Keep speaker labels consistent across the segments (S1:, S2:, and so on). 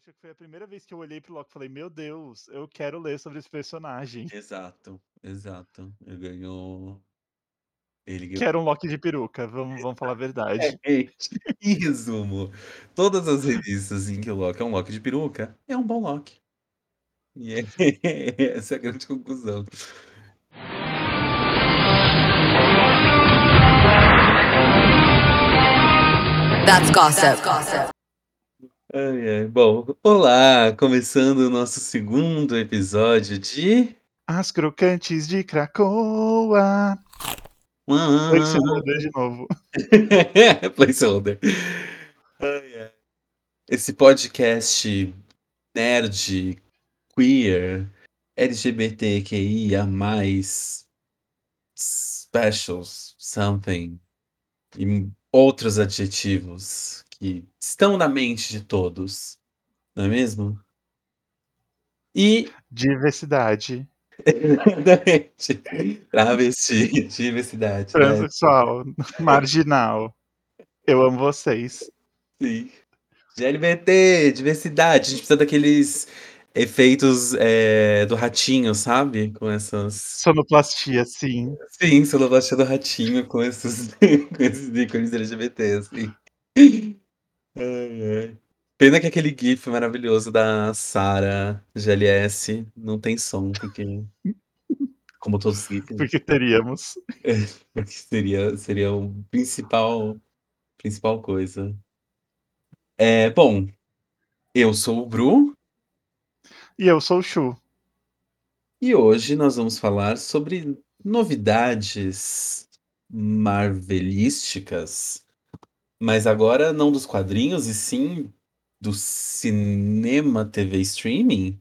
S1: acho que foi a primeira vez que eu olhei pro Loki e falei, meu Deus, eu quero ler sobre esse personagem.
S2: Exato, exato. Ele ganhou. Ele ganhou.
S1: Quero um Loki de peruca, vamos, vamos falar a verdade.
S2: É, em resumo, todas as revistas em que o Loki é um Loki de peruca, é um bom Loki. E é, essa é a grande conclusão.
S3: That's gossip.
S2: Ai, ai. Bom, olá! Começando o nosso segundo episódio de.
S1: As crocantes de Cracoa. Placeholder de novo.
S2: Placeholder. Ai, ai. Esse podcast nerd, queer, LGBTQIA, specials, something, e outros adjetivos que estão na mente de todos, não é mesmo? E.
S1: Diversidade.
S2: Exatamente. Travesti, diversidade. né?
S1: Transsexual. Marginal. Eu amo vocês.
S2: Sim. GLBT, diversidade. A gente precisa daqueles efeitos é, do ratinho, sabe? Com essas.
S1: Sonoplastia, sim.
S2: Sim, sonoplastia do ratinho com esses, com esses ícones LGBT, assim. Pena que aquele GIF maravilhoso da Sarah GLS não tem som, porque. Como todos os GIFs.
S1: Porque teríamos.
S2: Porque seria, seria o principal, principal coisa. É, bom, eu sou o Bru
S1: E eu sou o Chu.
S2: e hoje nós vamos falar sobre novidades marvelísticas, mas agora não dos quadrinhos, e sim do cinema TV streaming.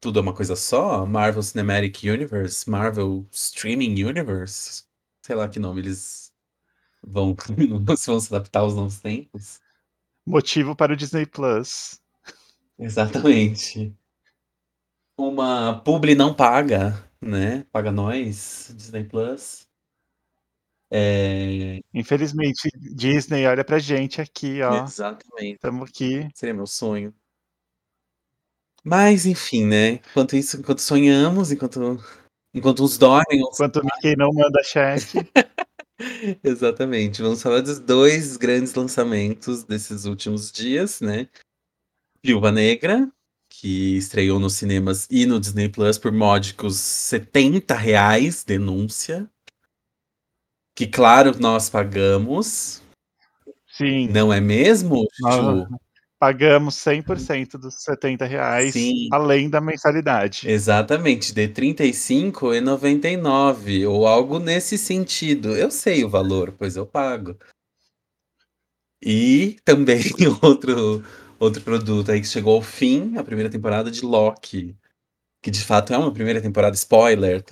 S2: Tudo é uma coisa só? Marvel Cinematic Universe, Marvel Streaming Universe. Sei lá que nome eles vão, se vão se adaptar aos novos tempos.
S1: Motivo para o Disney Plus.
S2: Exatamente. Uma publi não paga, né? Paga nós, Disney Plus. É,
S1: Infelizmente, Disney olha pra gente aqui, ó.
S2: exatamente.
S1: Estamos aqui.
S2: Seria meu sonho. Mas, enfim, né? Enquanto isso, enquanto sonhamos, enquanto, enquanto uns dormem, uns...
S1: Enquanto o Mickey não manda cheque.
S2: Exatamente. Vamos falar dos dois grandes lançamentos desses últimos dias, né? Viúva Negra, que estreou nos cinemas e no Disney Plus por módicos 70 reais, denúncia. Que, claro, nós pagamos.
S1: Sim.
S2: Não é mesmo, Ju?
S1: Pagamos 100% dos 70 reais,
S2: Sim.
S1: além da mensalidade.
S2: Exatamente, de R$ 35,99 ou algo nesse sentido. Eu sei o valor, pois eu pago. E também outro, outro produto aí que chegou ao fim, a primeira temporada de Loki. Que de fato é uma primeira temporada, spoiler.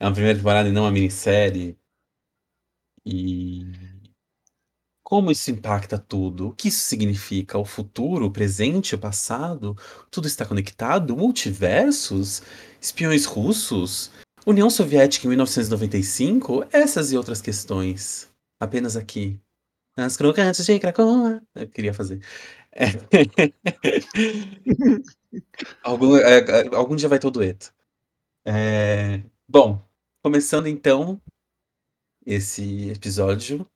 S2: É uma primeira temporada e não uma minissérie. E como isso impacta tudo? O que isso significa? O futuro, o presente, o passado? Tudo está conectado? Multiversos? Espiões russos? União Soviética em 1995? Essas e outras questões. Apenas aqui. Nas crocantes de Cracoa. Eu queria fazer. É. algum, é, é, algum dia vai ter o dueto. É, bom, começando então esse episódio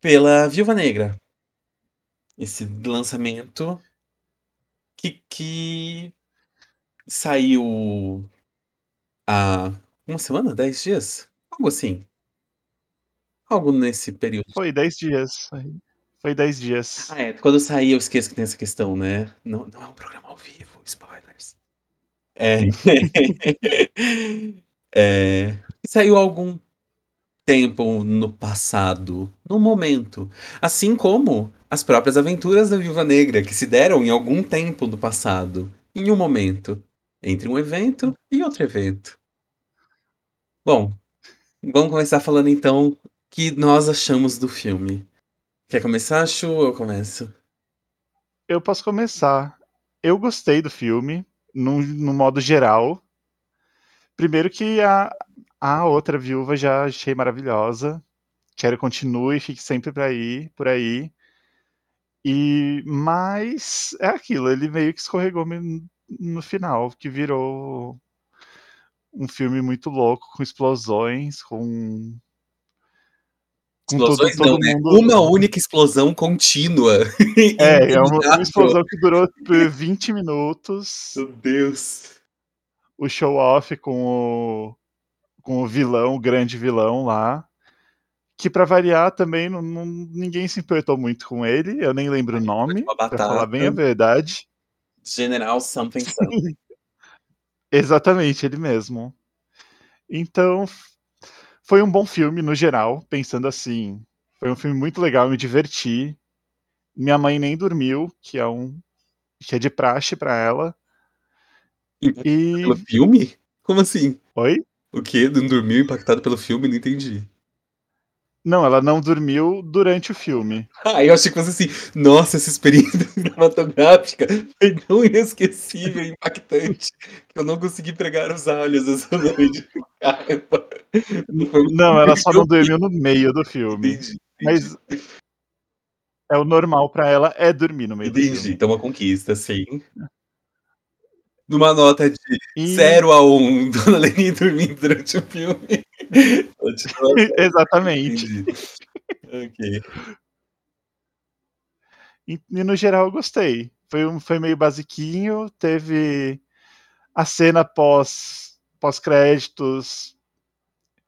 S2: pela Viúva Negra. Esse lançamento que, que saiu há uma semana, dez dias? Algo assim. Algo nesse período.
S1: Foi 10 dias. Foi 10 dias.
S2: Ah, é. Quando sair, eu esqueço que tem essa questão, né? Não, não é um programa ao vivo, spoilers. É. é. Saiu algum tempo no passado, no momento. Assim como as próprias aventuras da Viúva Negra, que se deram em algum tempo no passado, em um momento, entre um evento e outro evento. Bom, vamos começar falando então o que nós achamos do filme. Quer começar, Chu, ou eu começo?
S1: Eu posso começar. Eu gostei do filme, no, no modo geral. Primeiro que a, a outra viúva já achei maravilhosa. Quero que continue, fique sempre por aí, por aí. E mas é aquilo, ele meio que escorregou no final, que virou um filme muito louco, com explosões, com. com todo,
S2: Explosões
S1: todo
S2: não, né?
S1: mundo.
S2: Uma única explosão contínua.
S1: É, é uma, uma explosão que durou por 20 minutos.
S2: Meu Deus.
S1: O show off com o, com o vilão, o grande vilão lá. Que pra variar também não, não- ninguém se importou muito com ele. Eu nem lembro o nome,
S2: uma
S1: pra falar bem a verdade.
S2: General something something.
S1: Exatamente, ele mesmo. Então, foi um bom filme no geral, pensando assim. Foi um filme muito legal, me diverti. Minha mãe nem dormiu, que é um que é de praxe pra ela. E
S2: Pelo filme? Como assim?
S1: oi?
S2: O quê? Não dormiu impactado pelo filme? Não entendi.
S1: Não, ela não dormiu durante o filme.
S2: Ah, eu achei que fosse assim. Nossa, essa experiência cinematográfica foi tão inesquecível e impactante que eu não consegui pregar os olhos essa noite. Não
S1: ela só não dormiu no meio do filme.
S2: Entendi.
S1: Mas é o normal pra ela é dormir no meio do
S2: Entendi.
S1: filme.
S2: Então, uma conquista, sim. Numa nota de
S1: E-
S2: 0 a 1, um, Dona Leni dormindo durante o filme. Continua
S1: Exatamente.
S2: Ok.
S1: E, e no geral eu gostei. Foi, um, foi meio basiquinho, teve a cena pós pós créditos.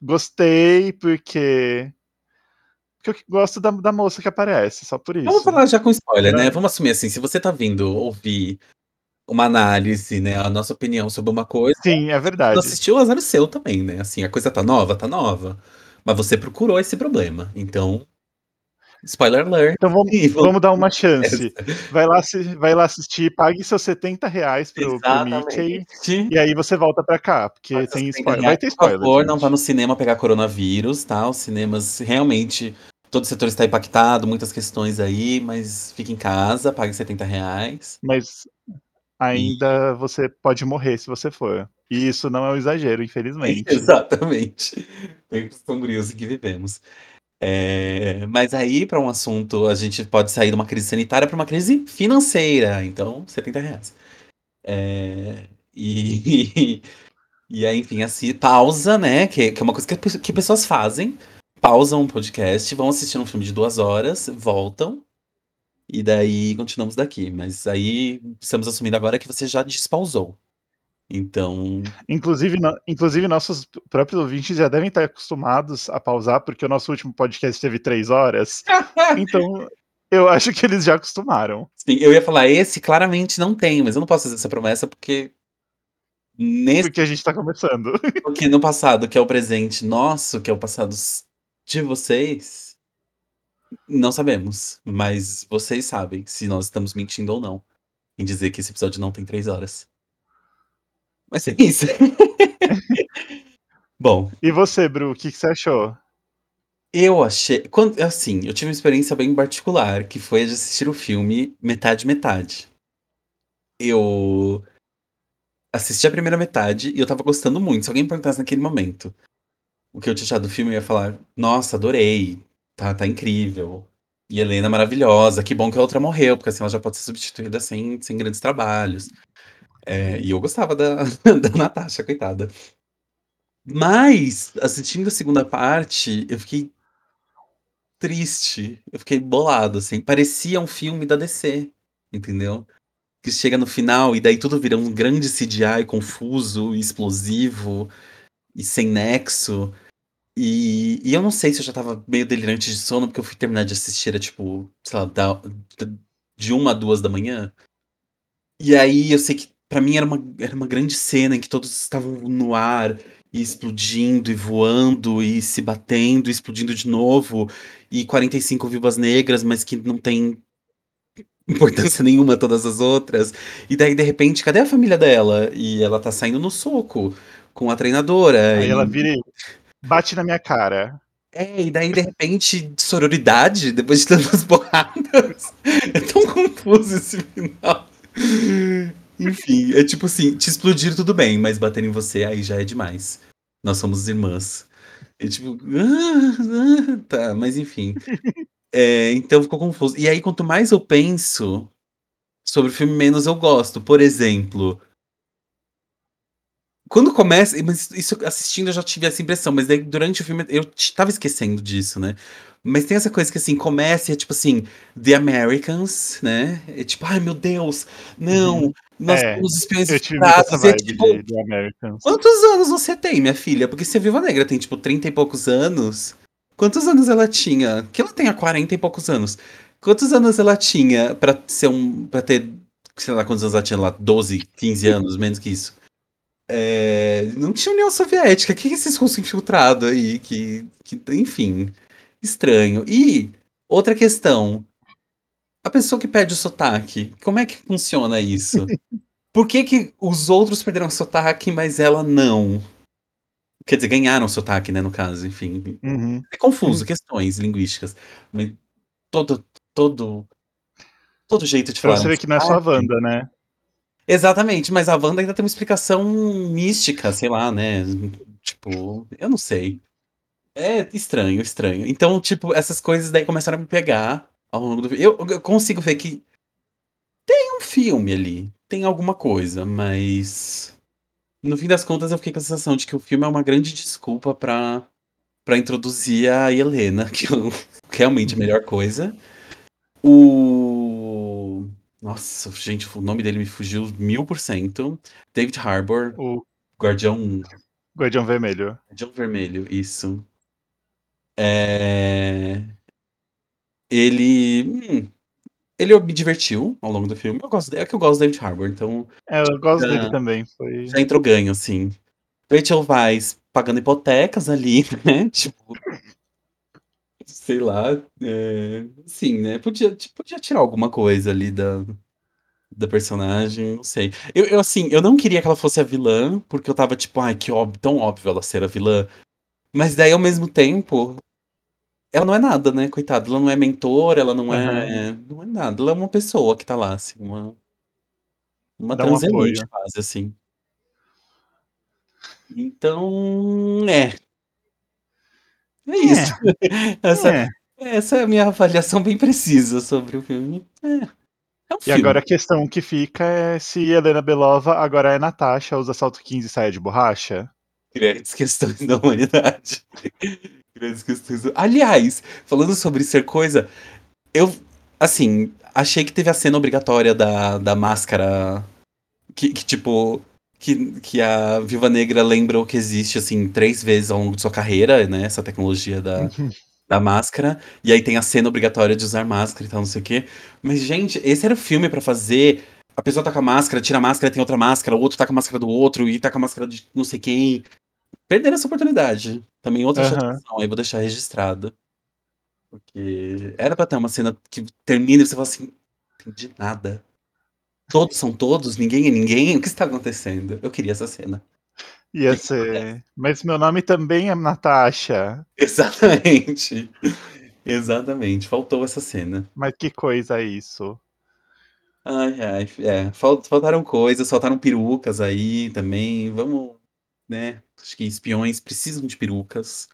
S1: Gostei porque porque eu gosto da, da moça que aparece, só por isso.
S2: Vamos falar já com spoiler,
S1: Era-
S2: né? Vamos assumir assim, se você tá vindo ouvir uma análise, né, a nossa opinião sobre uma coisa,
S1: Sim, é verdade.
S2: não assistiu, azar o seu também, né? Assim, a coisa tá nova, tá nova. Mas você procurou esse problema. Então, spoiler alert.
S1: Então vamos,
S2: vamos-
S1: vamos dar uma chance. Vai lá, vai lá assistir, pague seus 70 reais pro, pro Mickey e aí você volta pra cá, porque
S2: Mas,
S1: tem spoiler. Vai ter
S2: Por
S1: spoiler.
S2: favor,
S1: gente.
S2: não vá no cinema pegar coronavírus, tá? Os cinemas realmente. Todo o setor está impactado, muitas questões aí, mas fique em casa, pague 70 reais.
S1: Mas ainda você pode morrer se você for. E isso não é um exagero, infelizmente.
S2: Exatamente. Tempos sombrios em que vivemos. É, mas aí, para um assunto, a gente pode sair de uma crise sanitária para uma crise financeira. Então, 70 reais. É, e, e aí, enfim, assim, pausa, né? Que, que é uma coisa que, que pessoas fazem. Pausam um podcast, vão assistir um filme de duas horas, voltam. E daí continuamos daqui. Mas aí estamos assumindo agora que você já despausou. Então,
S1: Inclusive, no- inclusive, nossos próprios ouvintes já devem estar acostumados a pausar, porque o nosso último podcast teve três horas. Então, eu acho que eles já acostumaram.
S2: Sim, eu ia falar, esse claramente não tem, mas eu não posso fazer essa promessa porque nesse
S1: Porque a gente tá começando.
S2: porque no passado, que é o presente nosso, que é o passado de vocês, não sabemos. Mas vocês sabem se nós estamos mentindo ou não em dizer que esse episódio não tem três horas. Mas é isso. Bom,
S1: E você, Bru, o que, que você achou?
S2: eu achei. Quando, assim, eu tive uma experiência bem particular, que foi a de assistir o filme metade metade. Eu assisti a primeira metade e eu tava gostando muito. Se alguém perguntasse naquele momento o que eu tinha achado do filme, eu ia falar: Nossa, adorei. Tá, tá incrível. E Helena maravilhosa. Que bom que a outra morreu, porque assim ela já pode ser substituída sem, sem grandes trabalhos. É, e eu gostava da, da Natasha, coitada. Mas, assistindo a segunda parte, eu fiquei triste. Eu fiquei bolado, assim. Parecia um filme da DC, entendeu? Que chega no final e daí tudo vira um grande CGI confuso, explosivo e sem nexo. E, e eu não sei se eu já tava meio delirante de sono, porque eu fui terminar de assistir, era tipo, sei lá, da- de uma a duas da manhã. E aí eu sei que pra mim era uma, era uma grande cena em que todos estavam no ar, e explodindo, e voando, e se batendo, e explodindo de novo, e 45 viúvas negras, mas que não tem importância nenhuma todas as outras. E daí, de repente, cadê a família dela? E ela tá saindo no soco com a treinadora.
S1: Aí
S2: e...
S1: ela vira bate na minha cara.
S2: É, e daí, de repente, sororidade, depois de tantas porradas. É tão confuso esse final. Enfim, é tipo assim, te explodir tudo bem, mas bater em você aí já é demais. Nós somos irmãs. É tipo, ah, ah, tá, mas enfim. É, então ficou confuso. E aí, quanto mais eu penso sobre o filme, menos eu gosto. Por exemplo, quando começa. Mas isso assistindo eu já tive essa impressão, mas daí durante o filme eu tava esquecendo disso, né? Mas tem essa coisa que assim, começa e é tipo assim, The Americans, né? É tipo, ai meu Deus, não, nós
S1: É,
S2: somos espiões infiltrados. É tipo,
S1: de.
S2: Quantos anos você tem, minha filha? Porque se a Viúva Negra tem, tipo, 30 e poucos anos. Quantos anos ela tinha? Que ela tenha 40 e poucos anos. Quantos anos ela tinha pra ser um. pra ter. Sei lá quantos anos ela tinha lá? 12, 15 anos, menos que isso. É, não tinha União Soviética. O que é esses russos infiltrados aí? Que, que, enfim. Estranho. E outra questão. A pessoa que perde o sotaque, como é que funciona isso? Por que, que os outros perderam o sotaque, mas ela não? Quer dizer, ganharam o sotaque, né, no caso, enfim.
S1: Uhum.
S2: É confuso, questões linguísticas. Mas todo, todo, todo jeito de
S1: Pra
S2: falar.
S1: você ver que não é só a Wanda, né?
S2: Exatamente, mas a Wanda ainda tem uma explicação mística, sei lá, né? Tipo, eu não sei. É estranho, estranho. Então, tipo, essas coisas daí começaram a me pegar ao longo do eu, eu consigo ver que tem um filme ali, tem alguma coisa, mas no fim das contas eu fiquei com a sensação de que o filme é uma grande desculpa pra, pra introduzir a Helena, que é realmente a melhor coisa. O. Nossa, gente, o nome dele me fugiu mil por cento. David Harbour,
S1: O
S2: Guardião
S1: Guardião Vermelho.
S2: Guardião Vermelho, isso. É... Ele. hum, ele me divertiu ao longo do filme. Eu gosto, é que eu gosto do David Harbour, então
S1: É, eu gosto
S2: Ah.
S1: dele também. Foi...
S2: já entrou ganho, assim. Rachel Weisz pagando hipotecas ali, né? Tipo. Sei lá. É... Sim, né? Podia, tipo, podia tirar alguma coisa ali da, da personagem, não sei. Eu, eu, assim, eu não queria que ela fosse a vilã, porque eu tava tipo, ai, que óbvio, tão óbvio ela ser a vilã. Mas daí, ao mesmo tempo, ela não é nada, né? Coitada, ela não é mentora, ela não é. Não é nada. Ela é uma pessoa que tá lá, assim, uma. Uma
S1: um
S2: transeunte, quase, assim. Então, é. É isso. Essa,
S1: É.
S2: essa é a minha avaliação bem precisa sobre o filme. É, é um
S1: E
S2: filme.
S1: agora a questão que fica é se Helena Belova agora é Natasha, usa salto 15 e saia de borracha.
S2: Grandes questões da humanidade. Grandes questões. do- Aliás, falando sobre ser coisa, eu, assim, achei que teve a cena obrigatória da, da máscara. Que, que, tipo. Que, que a Viúva Negra lembra o que existe, assim, três vezes ao longo de sua carreira, né? Essa tecnologia da, da máscara. E aí tem a cena obrigatória de usar máscara e tal, não sei o quê. Mas, gente, esse era o filme pra fazer. A pessoa tá com a máscara, tira a máscara, tem outra máscara, o outro tá com a máscara do outro, e tá com a máscara de não sei quem. Perderam essa oportunidade. Também outra
S1: Aham.
S2: chateação, aí vou deixar registrado. Porque era pra ter uma cena que termina e você fala assim, não entendi nada. Todos são todos, ninguém é ninguém. O que está acontecendo? Eu queria essa cena.
S1: Ia ser. Mas meu nome também é Natasha.
S2: Exatamente. Exatamente. Faltou essa cena.
S1: Mas que coisa é isso?
S2: Ai, ai, é. fal- Faltaram coisas, faltaram perucas aí também. Vamos, né? Acho que espiões precisam de perucas.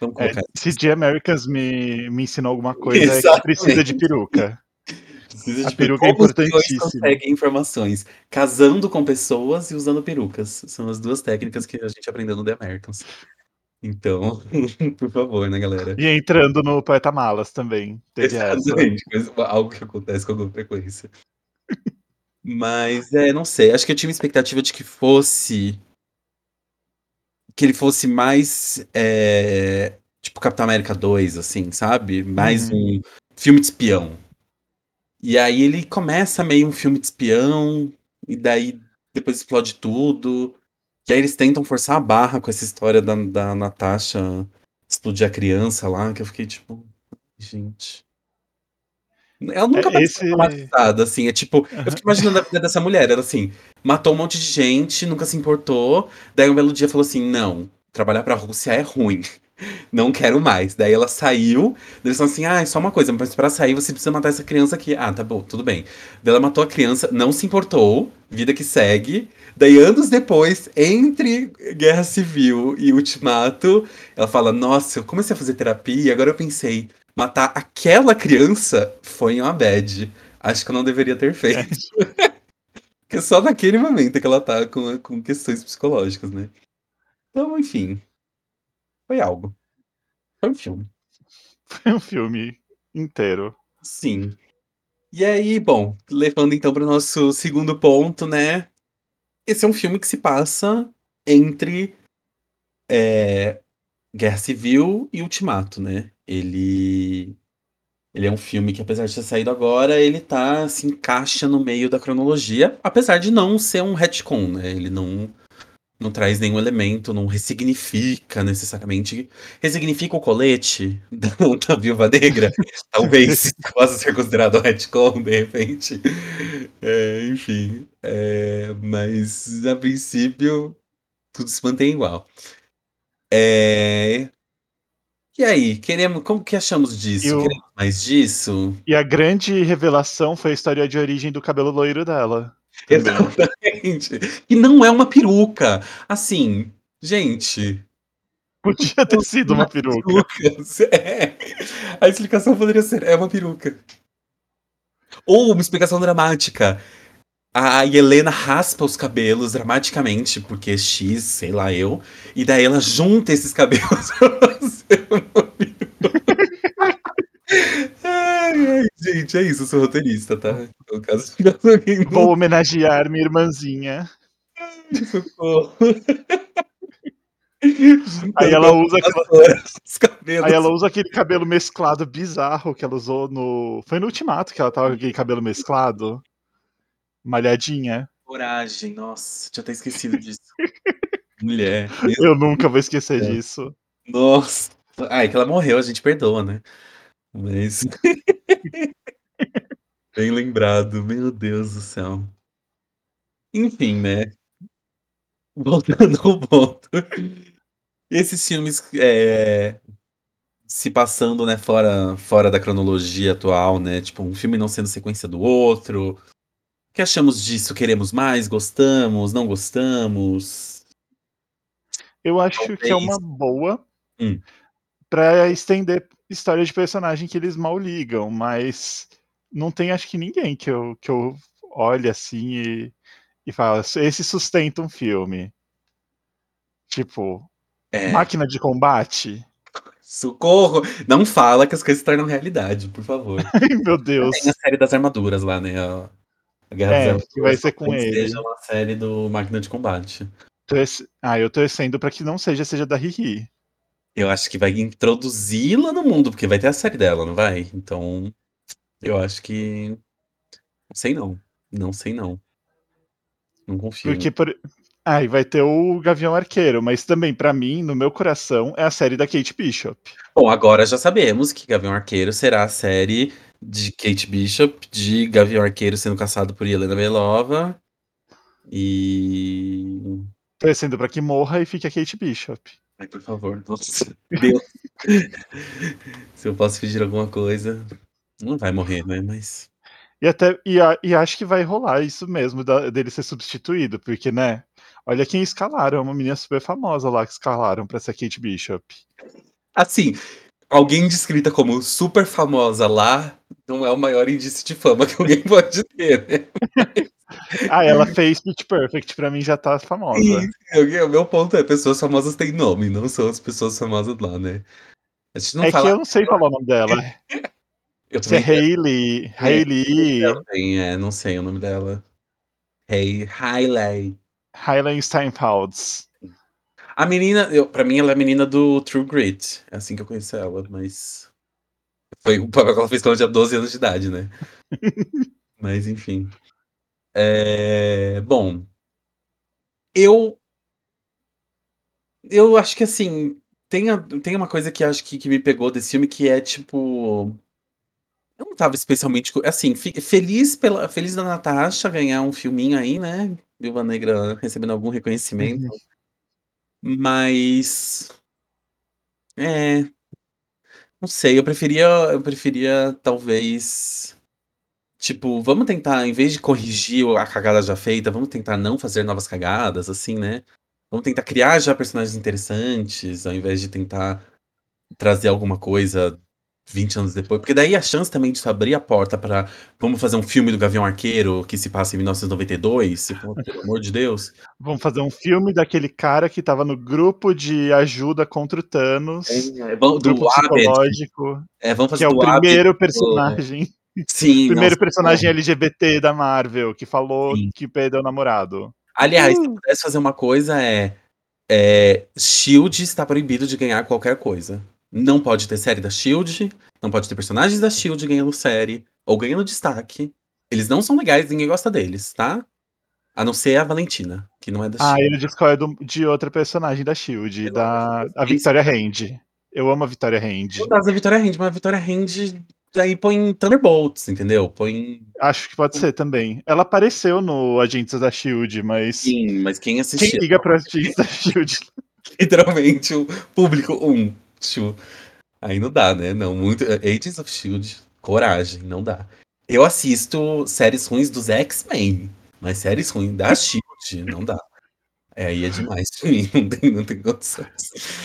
S2: Vamos
S1: É,
S2: colocar.
S1: se The Americans me, me ensinou alguma coisa, é que precisa de peruca.
S2: Precisa de
S1: peruca é
S2: espiões
S1: importantíssima.
S2: conseguem informações casando com pessoas e usando perucas. São as duas técnicas que a gente aprendeu no The Americans. Então, por favor, né, galera?
S1: E entrando no Poeta Malas também.
S2: Exatamente, algo que acontece com alguma frequência. Mas, é, não sei. Acho que eu tinha uma expectativa de que fosse. Que ele fosse mais. é, tipo Capitão América 2, assim, sabe? Mais
S1: Uhum.
S2: um filme de espião. E aí ele começa meio um filme de espião, e daí depois explode tudo. E aí eles tentam forçar a barra com essa história da, da Natasha explodir a criança lá, que eu fiquei tipo. Gente. Ela nunca
S1: É,
S2: vai
S1: esse-
S2: ser traumatizada, assim. É tipo, eu fico imaginando a vida dessa mulher. Ela assim, matou um monte de gente, nunca se importou. Daí um belo dia falou assim: não, trabalhar pra Rússia é ruim. Não quero mais. Daí ela saiu. Eles falaram assim: ah, só uma coisa, mas pra sair você precisa matar essa criança aqui. Ah, tá bom, tudo bem. Daí ela matou a criança, não se importou, vida que segue. Daí, anos depois, entre Guerra Civil e Ultimato, ela fala: Nossa, eu comecei a fazer terapia e agora eu pensei, matar aquela criança foi uma bad. Acho que eu não deveria ter feito. Porque só naquele momento que ela tá com, com questões psicológicas, né? Então, enfim. Foi algo. Foi um filme.
S1: Foi um filme inteiro.
S2: Sim. E aí, bom, levando então para o nosso segundo ponto, né? Esse é um filme que se passa entre é, Guerra Civil e Ultimato, né? Ele ele é um filme que, apesar de ter saído agora, ele tá se encaixa no meio da cronologia, apesar de não ser um retcon, né? Ele não não traz nenhum elemento, não ressignifica necessariamente. Ressignifica o colete da, da Viúva Negra? Talvez possa ser considerado um retcon, de repente. É, enfim. É, mas, a princípio, tudo se mantém igual. É, e aí, queremos, como que achamos disso?
S1: Eu-
S2: Queremos mais disso?
S1: E a grande revelação foi a história de origem do cabelo loiro dela.
S2: Exatamente. E não é uma peruca. Assim, gente.
S1: Podia ter sido uma peruca.
S2: É. A explicação poderia ser: é uma peruca. Ou uma explicação dramática. A Helena raspa os cabelos dramaticamente, porque X, sei lá eu, e daí ela junta esses cabelos pra fazer uma peruca. Ai, ai, gente, é isso, eu sou roteirista, tá? No caso, alguém
S1: Vou homenagear minha irmãzinha. Aí ela usa aquela-. Aí ela usa aquele cabelo mesclado bizarro que ela usou no. Foi no Ultimato que ela tava com aquele cabelo mesclado. Malhadinha.
S2: Coragem, nossa, tinha até esquecido disso. Mulher.
S1: Eu nunca vou esquecer
S2: É.
S1: disso.
S2: Nossa. Ai, que ela morreu, a gente perdoa, né? Mas. Bem lembrado, meu Deus do céu. Enfim, né? Voltando ao ponto. Esses filmes é, se passando, né, fora, fora da cronologia atual, né? Tipo, um filme não sendo sequência do outro. O que achamos disso? Queremos mais? Gostamos? Não gostamos?
S1: Eu acho que é
S2: Talvez.
S1: uma boa
S2: Hum.
S1: pra estender história de personagem que eles mal ligam, mas não tem acho que ninguém que eu, que eu olhe assim e, e fala, esse sustenta um filme. Tipo,
S2: É,
S1: máquina de combate?
S2: socorro! Não fala que as coisas se tornam realidade, por favor.
S1: Ai, meu Deus.
S2: Tem a série das armaduras lá, né? A, a Guerra
S1: É,
S2: das
S1: que vai ser com ele.
S2: Seja uma série do Máquina de Combate.
S1: Torce- Ah, eu torcendo pra que não seja, seja da Riri.
S2: Eu acho que vai introduzi-la no mundo, porque vai ter a série dela, não vai? Então, eu acho que. Não sei não. Não sei não. Não confio.
S1: Porque por... Ah, e vai ter o Gavião Arqueiro, mas também, pra mim, no meu coração, é a série da Kate Bishop.
S2: Bom, agora já sabemos que Gavião Arqueiro será a série de Kate Bishop, de Gavião Arqueiro sendo caçado por Helena Belova. E.
S1: Torcendo pra que morra e fique a Kate Bishop.
S2: Ai, por favor, nossa, Deus. Se eu posso pedir alguma coisa. Não vai morrer, né? Mas.
S1: E até e, a- e acho que vai rolar isso mesmo, da- dele ser substituído, porque, né? Olha quem escalaram, é uma menina super famosa lá que escalaram pra ser Kate Bishop.
S2: Assim, alguém descrita como super famosa lá não é o maior indício de fama que alguém pode ter, né?
S1: Ah, ela fez Pitch Perfect, pra mim já tá famosa.
S2: O meu ponto é: pessoas famosas têm nome, não são as pessoas famosas lá, né? A gente não
S1: é
S2: fala.
S1: que eu não sei falar o nome dela.
S2: Eu
S1: Se é Hailey,
S2: ela tem, é, não sei o nome dela. Hey, Hailey.
S1: Hailey Steinfalds.
S2: A menina, eu, pra mim, ela é a menina do True Grit. É assim que eu conheço ela, mas. Foi o papel que ela fez quando ela tinha 12 anos de idade, né? mas, enfim. É, Bom. Eu. Eu acho que, assim. Tem, a- tem uma coisa que acho que, que me pegou desse filme que é tipo. Eu não tava especialmente. Assim, feliz, pela, feliz da Natasha ganhar um filminho aí, né? Viúva Negra recebendo algum reconhecimento. Mas. É. Não sei, eu preferia. Eu preferia, talvez. Tipo, vamos tentar, em vez de corrigir a cagada já feita, vamos tentar não fazer novas cagadas, assim, né? Vamos tentar criar já personagens interessantes, ao invés de tentar trazer alguma coisa 20 anos depois. Porque daí a chance também disso abrir a porta pra. Vamos fazer um filme do Gavião Arqueiro que se passa em 1992. Pô, pelo amor de Deus.
S1: Vamos fazer um filme daquele cara que tava no grupo de ajuda contra o Thanos.
S2: É, vamos- do
S1: grupo
S2: Abed.
S1: psicológico.
S2: É, vamos fazer
S1: Que é o
S2: do Abed,
S1: primeiro
S2: do-
S1: personagem.
S2: Sim,
S1: primeiro
S2: nossa,
S1: personagem LGBT da Marvel que falou
S2: Sim.
S1: que perdeu o namorado.
S2: Aliás, se
S1: Uh.
S2: pudesse fazer uma coisa é, é. Shield está proibido de ganhar qualquer coisa. Não pode ter série da Shield, não pode ter personagens da Shield ganhando série ou ganhando destaque. Eles não são legais, ninguém gosta deles, tá? A não ser a Valentina, que não é da
S1: Ah,
S2: Shield.
S1: ele disse qual é do- de outra personagem da Shield,
S2: Eu
S1: da a. Victoria Hand. Eu amo a Victoria Hand.
S2: No caso da Vitória Hand, mas a Vitória Hand aí põe Thunderbolts, entendeu? Põe.
S1: Acho que pode ser também. Ela apareceu no Agentes da Shield, mas
S2: Sim, mas quem
S1: quem
S2: assistiu?
S1: liga para Agentes da Shield?
S2: Literalmente o público um. Tchu. Aí não dá, né? Não, muito. Agents of Shield, coragem, não dá. Eu assisto séries ruins dos X-Men, mas séries ruins da Shield, não dá. É, aí é demais pra mim, não tem, não tem condições.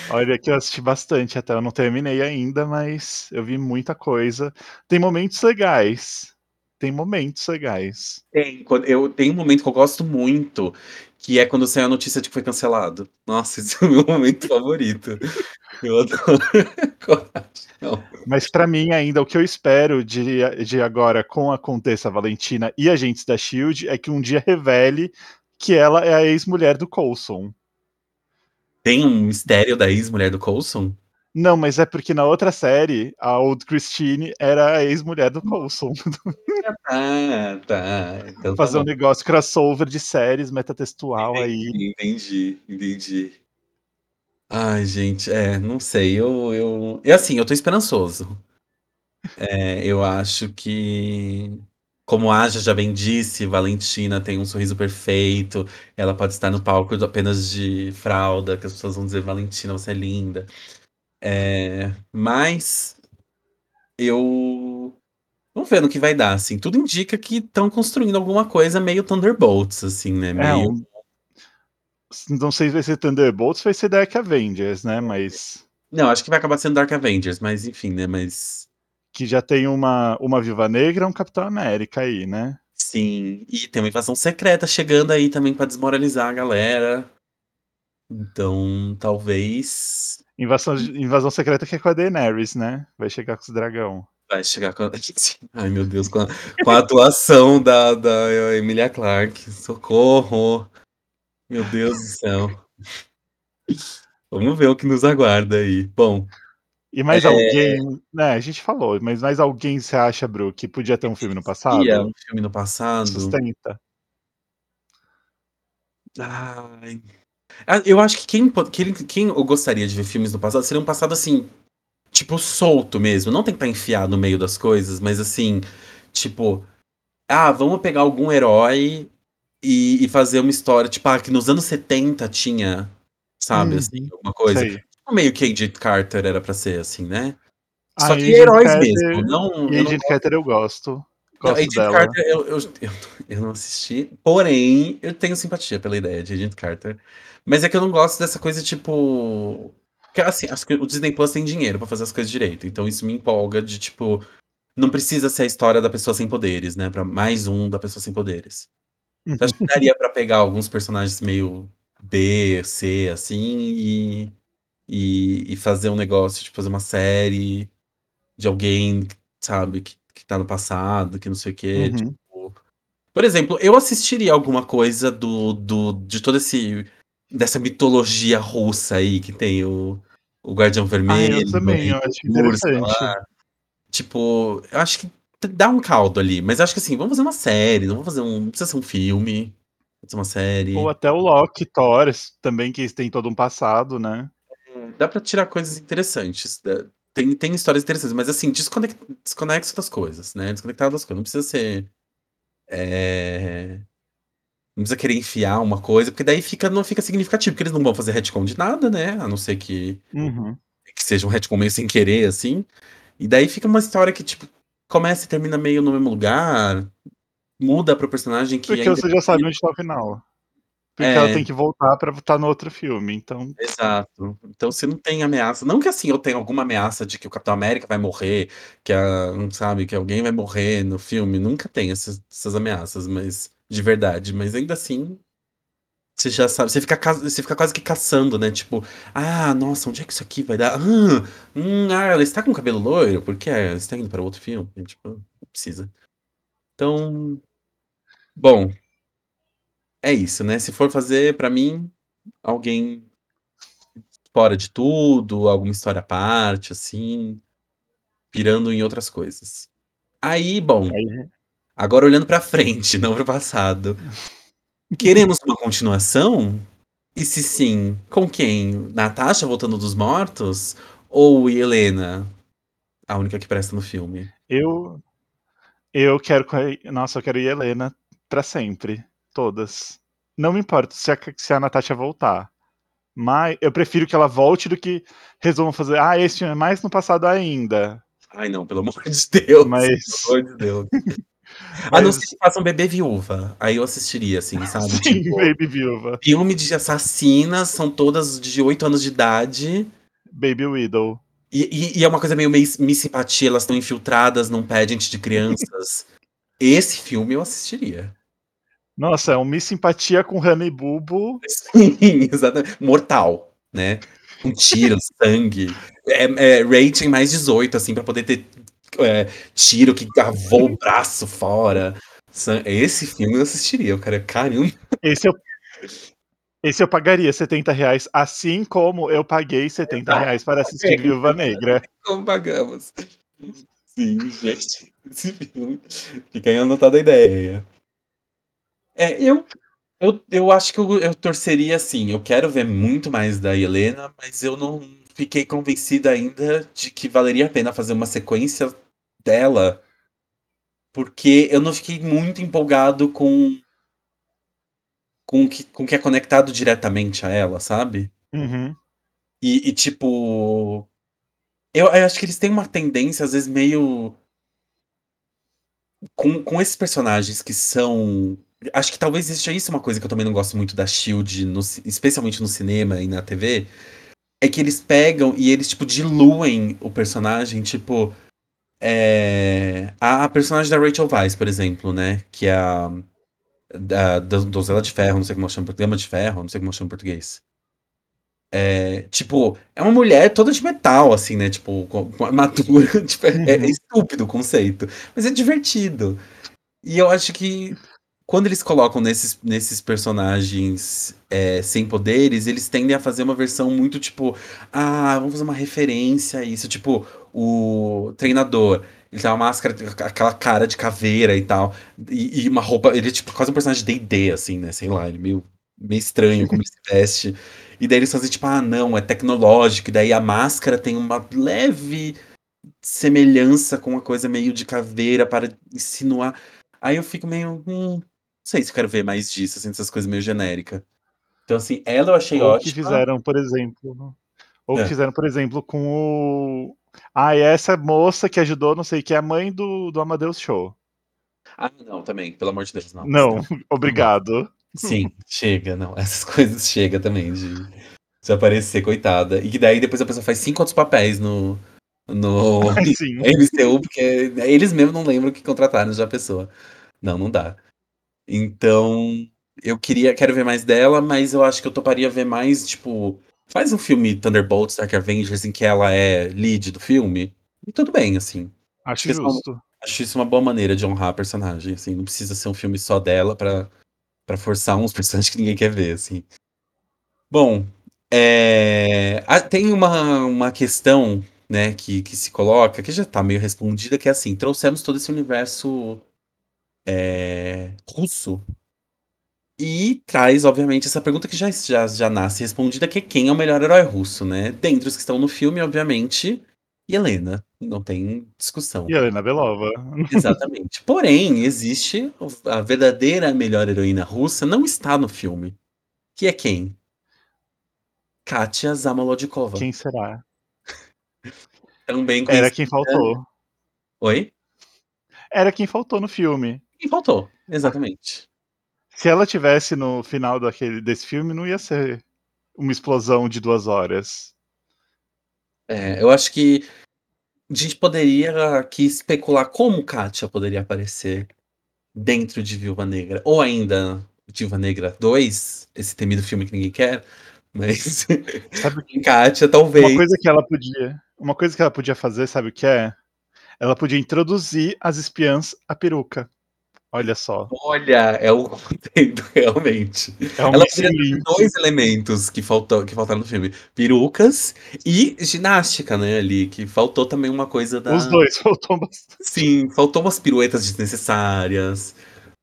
S1: Olha que eu assisti bastante, até eu não terminei ainda, mas eu vi muita coisa. Tem momentos legais. Tem momentos legais.
S2: Tem, quando- eu tenho um momento que eu gosto muito, que é quando saiu a notícia de que foi cancelado. Nossa, esse é o meu momento favorito. Eu adoro.
S1: Mas pra mim ainda o que eu espero de, de agora com a Contessa Valentina e Agentes da Shield é que um dia revele que ela é a ex-mulher do Coulson.
S2: Tem um mistério da ex-mulher do Coulson?
S1: Não, mas é porque na outra série, a Old Christine era a ex-mulher do Coulson.
S2: Ah, tá. Então tá
S1: Fazer um negócio crossover de séries, metatextual aí.
S2: Entendi, entendi. Ai, gente, é, não sei, eu, eu, é assim, eu tô esperançoso. É, eu acho que, como a Aja já bem disse, Valentina tem um sorriso perfeito, ela pode estar no palco apenas de fralda, que as pessoas vão dizer, Valentina, você é linda. É, mas eu vamos ver no que vai dar, assim, tudo indica que estão construindo alguma coisa meio Thunderbolts, assim, né,
S1: É,
S2: meio...
S1: um- Não sei se vai ser Thunderbolts, vai ser Dark Avengers, né? Mas
S2: Não, acho que vai acabar sendo Dark Avengers, mas enfim, né? Mas
S1: que já tem uma, uma Viúva Negra, um Capitão América aí, né?
S2: sim. E tem uma invasão secreta chegando aí também pra desmoralizar a galera. Então, talvez
S1: Invasão, invasão secreta que é com a Daenerys, né? Vai chegar com os dragão.
S2: Vai chegar com. a- Ai, meu Deus, com a, com a atuação da, da Emilia Clarke. Socorro! Meu Deus do céu. Vamos ver o que nos aguarda aí. Bom,
S1: E mais
S2: É.
S1: alguém, né? A gente falou, mas mais alguém você acha, Bru, que podia ter um filme no passado?
S2: ia um filme no passado.
S1: Sustenta.
S2: Ai. Ah, Eu acho que quem, quem, quem eu gostaria de ver filmes no passado seria um passado assim, tipo, solto mesmo. Não tem que estar enfiado no meio das coisas, mas assim, tipo, ah, vamos pegar algum herói e, e fazer uma história, tipo, ah, que nos anos 70 tinha, sabe,
S1: Uhum.
S2: assim, alguma coisa.
S1: Sei.
S2: Tipo, Meio que Agent Carter era pra ser assim, né?
S1: Ah,
S2: Só que
S1: Agent
S2: heróis
S1: Carter-
S2: mesmo, não. Eu não
S1: Carter eu gosto.
S2: não,
S1: Gosto
S2: Agent
S1: dela.
S2: Carter, eu, eu, eu, eu não assisti, porém, eu tenho simpatia pela ideia de Agent Carter. Mas é que eu não gosto dessa coisa, tipo. Que, assim, acho que o Disney Plus tem dinheiro pra fazer as coisas direito. Então isso me empolga de, tipo. Não precisa ser a história da pessoa sem poderes, né? Pra mais um da pessoa sem poderes. Então, acho que daria pra pegar alguns personagens meio B, C, assim, e, e, e fazer um negócio, tipo, fazer uma série de alguém, sabe, que, que tá no passado, que não sei o quê.
S1: Uhum.
S2: Tipo, por exemplo, eu assistiria alguma coisa do, do de todo esse dessa mitologia russa aí que tem o, o Guardião Vermelho.
S1: Ah, eu também, eu acho interessante.
S2: lá. Tipo, eu acho que dá um caldo ali, mas acho que assim, vamos fazer uma série, não vamos fazer um, não precisa ser um filme, pode ser uma série.
S1: Ou até o Loki, Thor, também, que tem todo um passado, né?
S2: Dá pra tirar coisas interessantes. Tem, tem histórias interessantes, mas assim, desconec- desconexo das coisas, né? Desconectado das coisas. Não precisa ser. é, Não precisa querer enfiar uma coisa, porque daí fica, não fica significativo, porque eles não vão fazer retcon de nada, né? A não ser que,
S1: Uhum.
S2: que seja um retcon meio sem querer, assim. E daí fica uma história que, tipo, começa e termina meio no mesmo lugar, muda pro personagem que
S1: Porque você já sabe onde tá o final. Porque ela
S2: É.
S1: tem que voltar pra estar no outro filme, então
S2: Exato. Então se não tem ameaça não que, assim, eu tenha alguma ameaça de que o Capitão América vai morrer, que a sabe, que alguém vai morrer no filme, nunca tem essas essas ameaças, mas de verdade, mas ainda assim você já sabe, você fica ca você fica quase que caçando, né, tipo: "Ah, nossa, onde é que isso aqui vai dar? Hã, hum, ah, ela está com cabelo loiro? Por quê? Ela está indo para outro filme?" Tipo, não precisa. Então bom é isso, né, se for fazer, pra mim, alguém fora de tudo, alguma história à parte, assim, pirando em outras coisas. Aí, bom,
S1: Aí
S2: agora olhando pra frente, não para o passado. Queremos uma continuação? E se sim, com quem? Natasha voltando dos mortos ou Helena, a única que presta no filme?
S1: Eu eu quero nossa, eu quero Helena pra sempre, todas. Não me importa se a se a Natasha voltar, mas eu prefiro que ela volte do que resolvam fazer: "Ah, esse filme é mais no passado ainda".
S2: Ai não, pelo amor de Deus,
S1: Mas
S2: pelo amor de Deus. A não
S1: Mas
S2: ser que façam Bebê Viúva, aí eu assistiria, assim, sabe,
S1: Sim,
S2: tipo,
S1: Baby Viúva.
S2: filme de assassinas, são todas de 8 anos de idade
S1: Baby Widow.
S2: e e e é uma coisa meio Miss Miss Simpatia, elas estão infiltradas num pageant de crianças. Esse filme eu assistiria.
S1: Nossa, é um Miss Simpatia com Honey Boo.
S2: Sim, exatamente. Mortal, né, com tiros, sangue, é é rating mais 18, assim, pra poder ter, eh, tiro que cavou o braço fora, esse filme eu assistiria, eu quero caramba.
S1: Esse eu esse eu pagaria 70 reais, assim como eu paguei 70 reais para assistir Viúva Negra.
S2: Como pagamos. Sim, gente, esse filme fica aí anotada a ideia. É, eu eu eu acho que eu eu torceria assim, eu quero ver muito mais da Helena, mas eu não fiquei convencido ainda de que valeria a pena fazer uma sequência dela porque eu não fiquei muito empolgado com com o que com que é conectado diretamente a ela, sabe?
S1: Uhum.
S2: E e tipo, eu eu acho que eles têm uma tendência, às vezes, meio com com esses personagens que são acho que talvez seja isso uma coisa que eu também não gosto muito da Shield no ci especialmente no cinema e na TV, é que eles pegam e eles, tipo, diluem o personagem, tipo, eh, a a personagem da Rachel Weisz, por exemplo, né, que é a da Donzela de Ferro, não sei como chama Dama de Ferro, não sei como chama em português. Eh, tipo, é uma mulher toda de metal, assim, né, tipo, com com armadura, tipo, é é
S1: Uhum.
S2: estúpido o conceito, mas é divertido. E eu acho que quando eles colocam nesses nesses personagens, eh, sem poderes, eles tendem a fazer uma versão muito tipo: "Ah, vamos fazer uma referência a isso", tipo, o treinador, ele tem uma máscara, aquela cara de caveira e tal, e e uma roupa ele é tipo quase um personagem de D&D, assim, né, sei lá, ele meio meio estranho como ele se veste. E daí eles fazem tipo: "Ah não, é tecnológico", e daí a máscara tem uma leve semelhança com uma coisa meio de caveira para insinuar. Aí eu fico meio: "Hum, não sei se eu quero ver mais disso, assim, dessas coisas meio genérica". Então, assim, ela eu achei
S1: Ou que fizeram, por exemplo ou que
S2: Hã.
S1: fizeram, por exemplo, com o "Ai, essa moça que ajudou não sei que, é a mãe do do Amadeus Cho".
S2: Ah não, também, pelo amor de Deus, não,
S1: Não, obrigado.
S2: Sim, chega, não, essas coisas chega também de de aparecer, coitada. E que daí depois a pessoa faz 5 outros papéis no no
S1: sim.
S2: MCU, porque eles mesmos não lembram que contrataram já a pessoa. Não, não dá. Então, eu queria quero ver mais dela, mas eu acho que eu toparia ver mais, tipo, faz um filme Thunderbolts, Dark Avengers, em que ela é lead do filme, e tudo bem, assim. Acho é uma
S1: justo.
S2: acho isso uma boa maneira de honrar a personagem, assim, não precisa ser um filme só dela pra pra forçar uns personagens que ninguém quer ver, assim. Bom, eh, ah, tem uma uma questão, né, que que se coloca, que já tá meio respondida, que é assim, trouxemos todo esse universo, eh, russo e traz, obviamente, essa pergunta que já já já nasce respondida, que é quem é o melhor herói russo, né. Dentre os que estão no filme, obviamente, Helena, não tem discussão.
S1: E Helena Belova.
S2: Exatamente. Porém, existe a verdadeira melhor heroína russa não está no filme, que é quem? Katia Zamolodchikova.
S1: Quem será?
S2: Também
S1: Era
S2: conhecida
S1: quem faltou.
S2: Oi?
S1: Era quem faltou no filme.
S2: Quem faltou, exatamente.
S1: Se ela tivesse no final daquele, desse filme, não ia ser uma explosão de duas horas.
S2: É, eu acho que a gente poderia aqui especular como Katia poderia aparecer dentro de Viúva Negra. Ou ainda Viúva Negra 2, esse temido filme que ninguém quer. Mas
S1: Sabe
S2: em Katia, talvez.
S1: Uma coisa que ela podia, uma coisa que ela podia fazer, sabe o que é? Ela podia introduzir as espiãs à peruca. Olha só.
S2: Olha, é o realmente.
S1: É um
S2: Ela
S1: link.
S2: dois elementos que, faltou, que faltaram no filme: perucas e ginástica, né? Ali, que faltou também uma coisa da.
S1: Os dois, faltou bastante.
S2: Sim, faltou umas piruetas desnecessárias,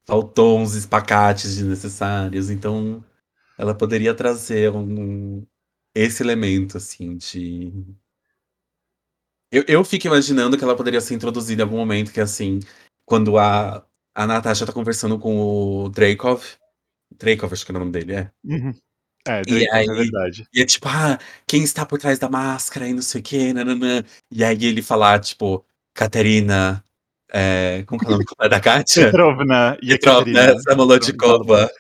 S2: faltou uns espacates desnecessários, então ela poderia trazer um, esse elemento, assim, de. Eu, eu fico imaginando que ela poderia ser introduzida em algum momento, que assim, quando a, a Natasha tá conversando com o Dreykov. Dreykov, acho que é o nome dele, é.
S1: Uhum. É,
S2: E
S1: Drake,
S2: aí-
S1: é verdade.
S2: E é tipo, ah, quem está por trás da máscara e não sei o que, nananã. E aí ele falar, tipo, Katerina. É, como que é o nome da Katia?
S1: Petrovna e
S2: Petrovna
S1: Ekaterina.
S2: Samolodchikova.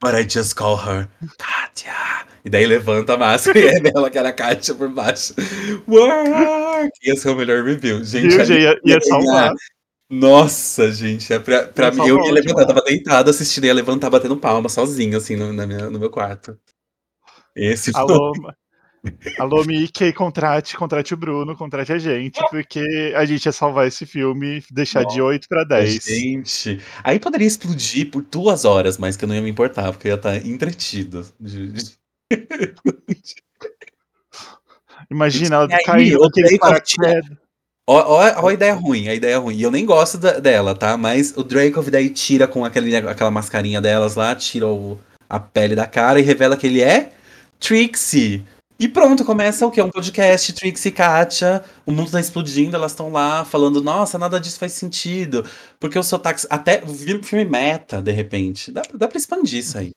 S2: But I just call her Katia. E daí levanta a máscara e é dela que era a Katia por baixo. Work! Ia ser o melhor review. Gente, ali
S1: já ia, ia
S2: ia
S1: salvar.
S2: Nossa, gente, é pra, pra mim, eu
S1: salvar
S2: ia
S1: o
S2: levantar, tava deitado assistindo, ia levantar batendo palma sozinho, assim, no, na minha- no meu quarto. Esse foi
S1: Alô, alô, Mickey, contrate, contrate o Bruno, contrate a gente, porque a gente ia salvar esse filme, deixar de 8 para 10.
S2: Gente, aí poderia explodir por duas horas, mas que eu não ia me importar, porque eu ia estar entretido.
S1: Imagina ela caindo paraquedas.
S2: Ó, a ideia ruim, a ideia ruim. E eu nem gosto da- dela, tá? Mas o Dracov daí tira com aquele, aquela mascarinha delas lá, tira o- a pele da cara e revela que ele é Trixie. E pronto, começa o quê? Um podcast, Trixie e Katia. O mundo tá explodindo, elas estão lá falando, nossa, nada disso faz sentido. Porque o sotaque. Até filme meta, de repente. Dá, dá pra expandir isso aí.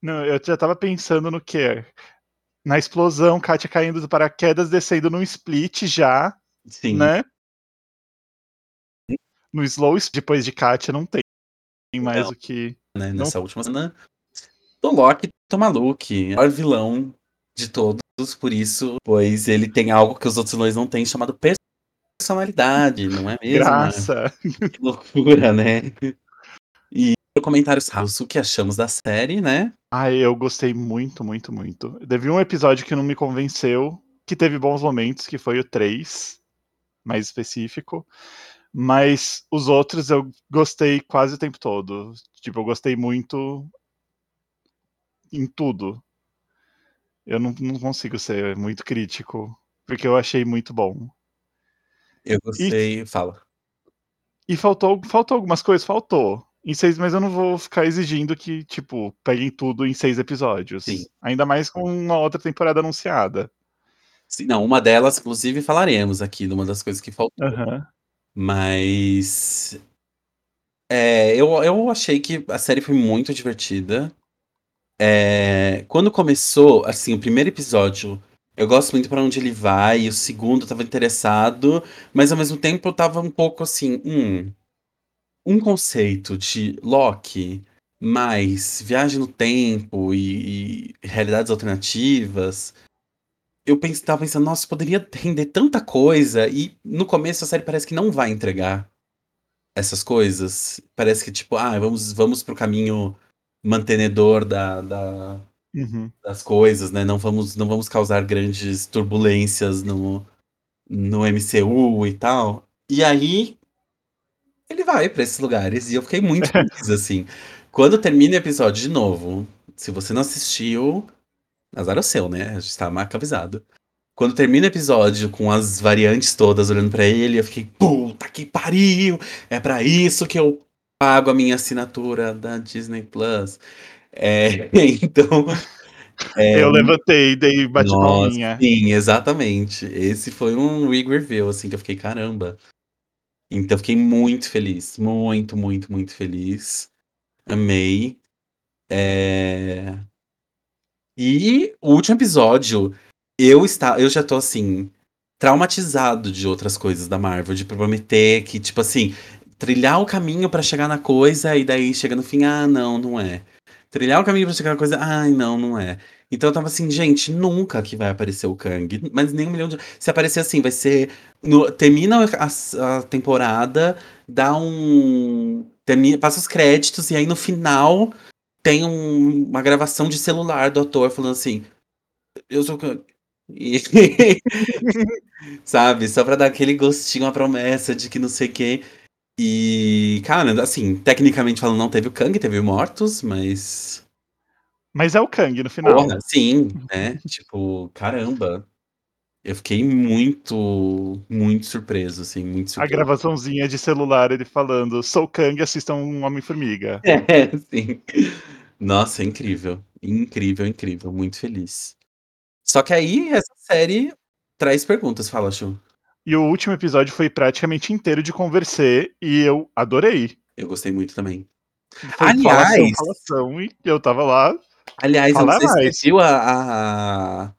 S1: Não, eu já tava pensando no quê? Na explosão, Katia caindo do paraquedas, descendo num split já,
S2: Sim.
S1: né? No slow, depois de Katia, não tem mais
S2: Não.
S1: o que.
S2: né, nessa última cena do Loki Tomaluki, o maior vilão de todos, por isso, pois ele tem algo que os outros vilões não têm, chamado personalidade, não é mesmo?
S1: Graça.
S2: Que loucura, né? E comentários rasos, o que achamos da série, né?
S1: Ai, eu gostei muito, muito, muito. Teve um episódio que não me convenceu, que teve bons momentos, que foi o 3, mais específico. Mas os outros eu gostei quase o tempo todo. Tipo, eu gostei muito em tudo. Eu não, não consigo ser muito crítico, porque eu achei muito bom.
S2: Eu gostei. Fala.
S1: E faltou, faltou algumas coisas, faltou. Em seis, mas eu não vou ficar exigindo que, tipo, peguem tudo em seis episódios.
S2: Sim.
S1: Ainda mais com uma outra temporada anunciada.
S2: Sim, não, uma delas, inclusive, falaremos aqui de uma das coisas que faltou.
S1: Aham.
S2: Mas. É, eu, eu achei que a série foi muito divertida. É, quando começou, assim, o primeiro episódio, eu gosto muito pra onde ele vai, e o segundo eu tava interessado, mas ao mesmo tempo eu tava um pouco assim, hum, um conceito de Loki mais viagem no tempo e, e realidades alternativas. Eu pens, tava pensando, nossa, poderia render tanta coisa, e no começo a série parece que não vai entregar essas coisas. Parece que, tipo, ah, vamos, vamos pro caminho mantenedor da, da-
S1: Uhum.
S2: das coisas, né? Não vamos, não vamos causar grandes turbulências no, no MCU e tal. E aí ele vai pra esses lugares e eu fiquei muito feliz, assim. Quando termina o episódio de novo, se você não assistiu, azar é o seu, né? A gente tá marca avisado. Quando termina o episódio com as variantes todas olhando pra ele, eu fiquei, puta que pariu! É pra isso que eu pago a minha assinatura da Disney Plus. É, então. é,
S1: eu levantei, dei bate
S2: nossa,
S1: palminha.
S2: Sim, exatamente. Esse foi um Wig Reveal, assim, que eu fiquei, caramba. Então fiquei muito feliz. Muito, muito, muito feliz. Amei. É... E o último episódio, eu está, eu já tô assim, traumatizado de outras coisas da Marvel, de prometer que, tipo assim, trilhar o caminho pra chegar na coisa e daí chega no fim, ah, não, não é. Trilhar o caminho pra chegar na coisa, ai, não, não é. Então eu tava assim, gente, nunca que vai aparecer o Kang, mas nem um milhão de. Se aparecer assim, vai ser. no- termina a, a temporada, dá um. termina- passa os créditos, e aí no final tem um- uma gravação de celular do ator falando assim: Eu sou o Kang. E- Sabe? Só pra dar aquele gostinho, a promessa de que não sei o quê. E, cara, assim, tecnicamente falando, não teve o Kang, teve o Mortos, mas.
S1: Mas é o Kang no final.
S2: Porra, sim, né? tipo, caramba. Eu fiquei muito, muito surpreso, assim, muito
S1: A
S2: surpreso.
S1: gravaçãozinha de celular, ele falando, sou Kang, assistam um Homem-Formiga.
S2: É, sim. Nossa, é incrível. Incrível, incrível. Muito feliz. Só que aí, essa série traz perguntas, fala, Chu.
S1: E o último episódio foi praticamente inteiro de conversar e eu adorei.
S2: Eu gostei muito também.
S1: Foi
S2: Aliás-
S1: falação, falação, e eu tava lá.
S2: Aliás, eu
S1: Fala
S2: não sei se
S1: mais.
S2: você viu a. a-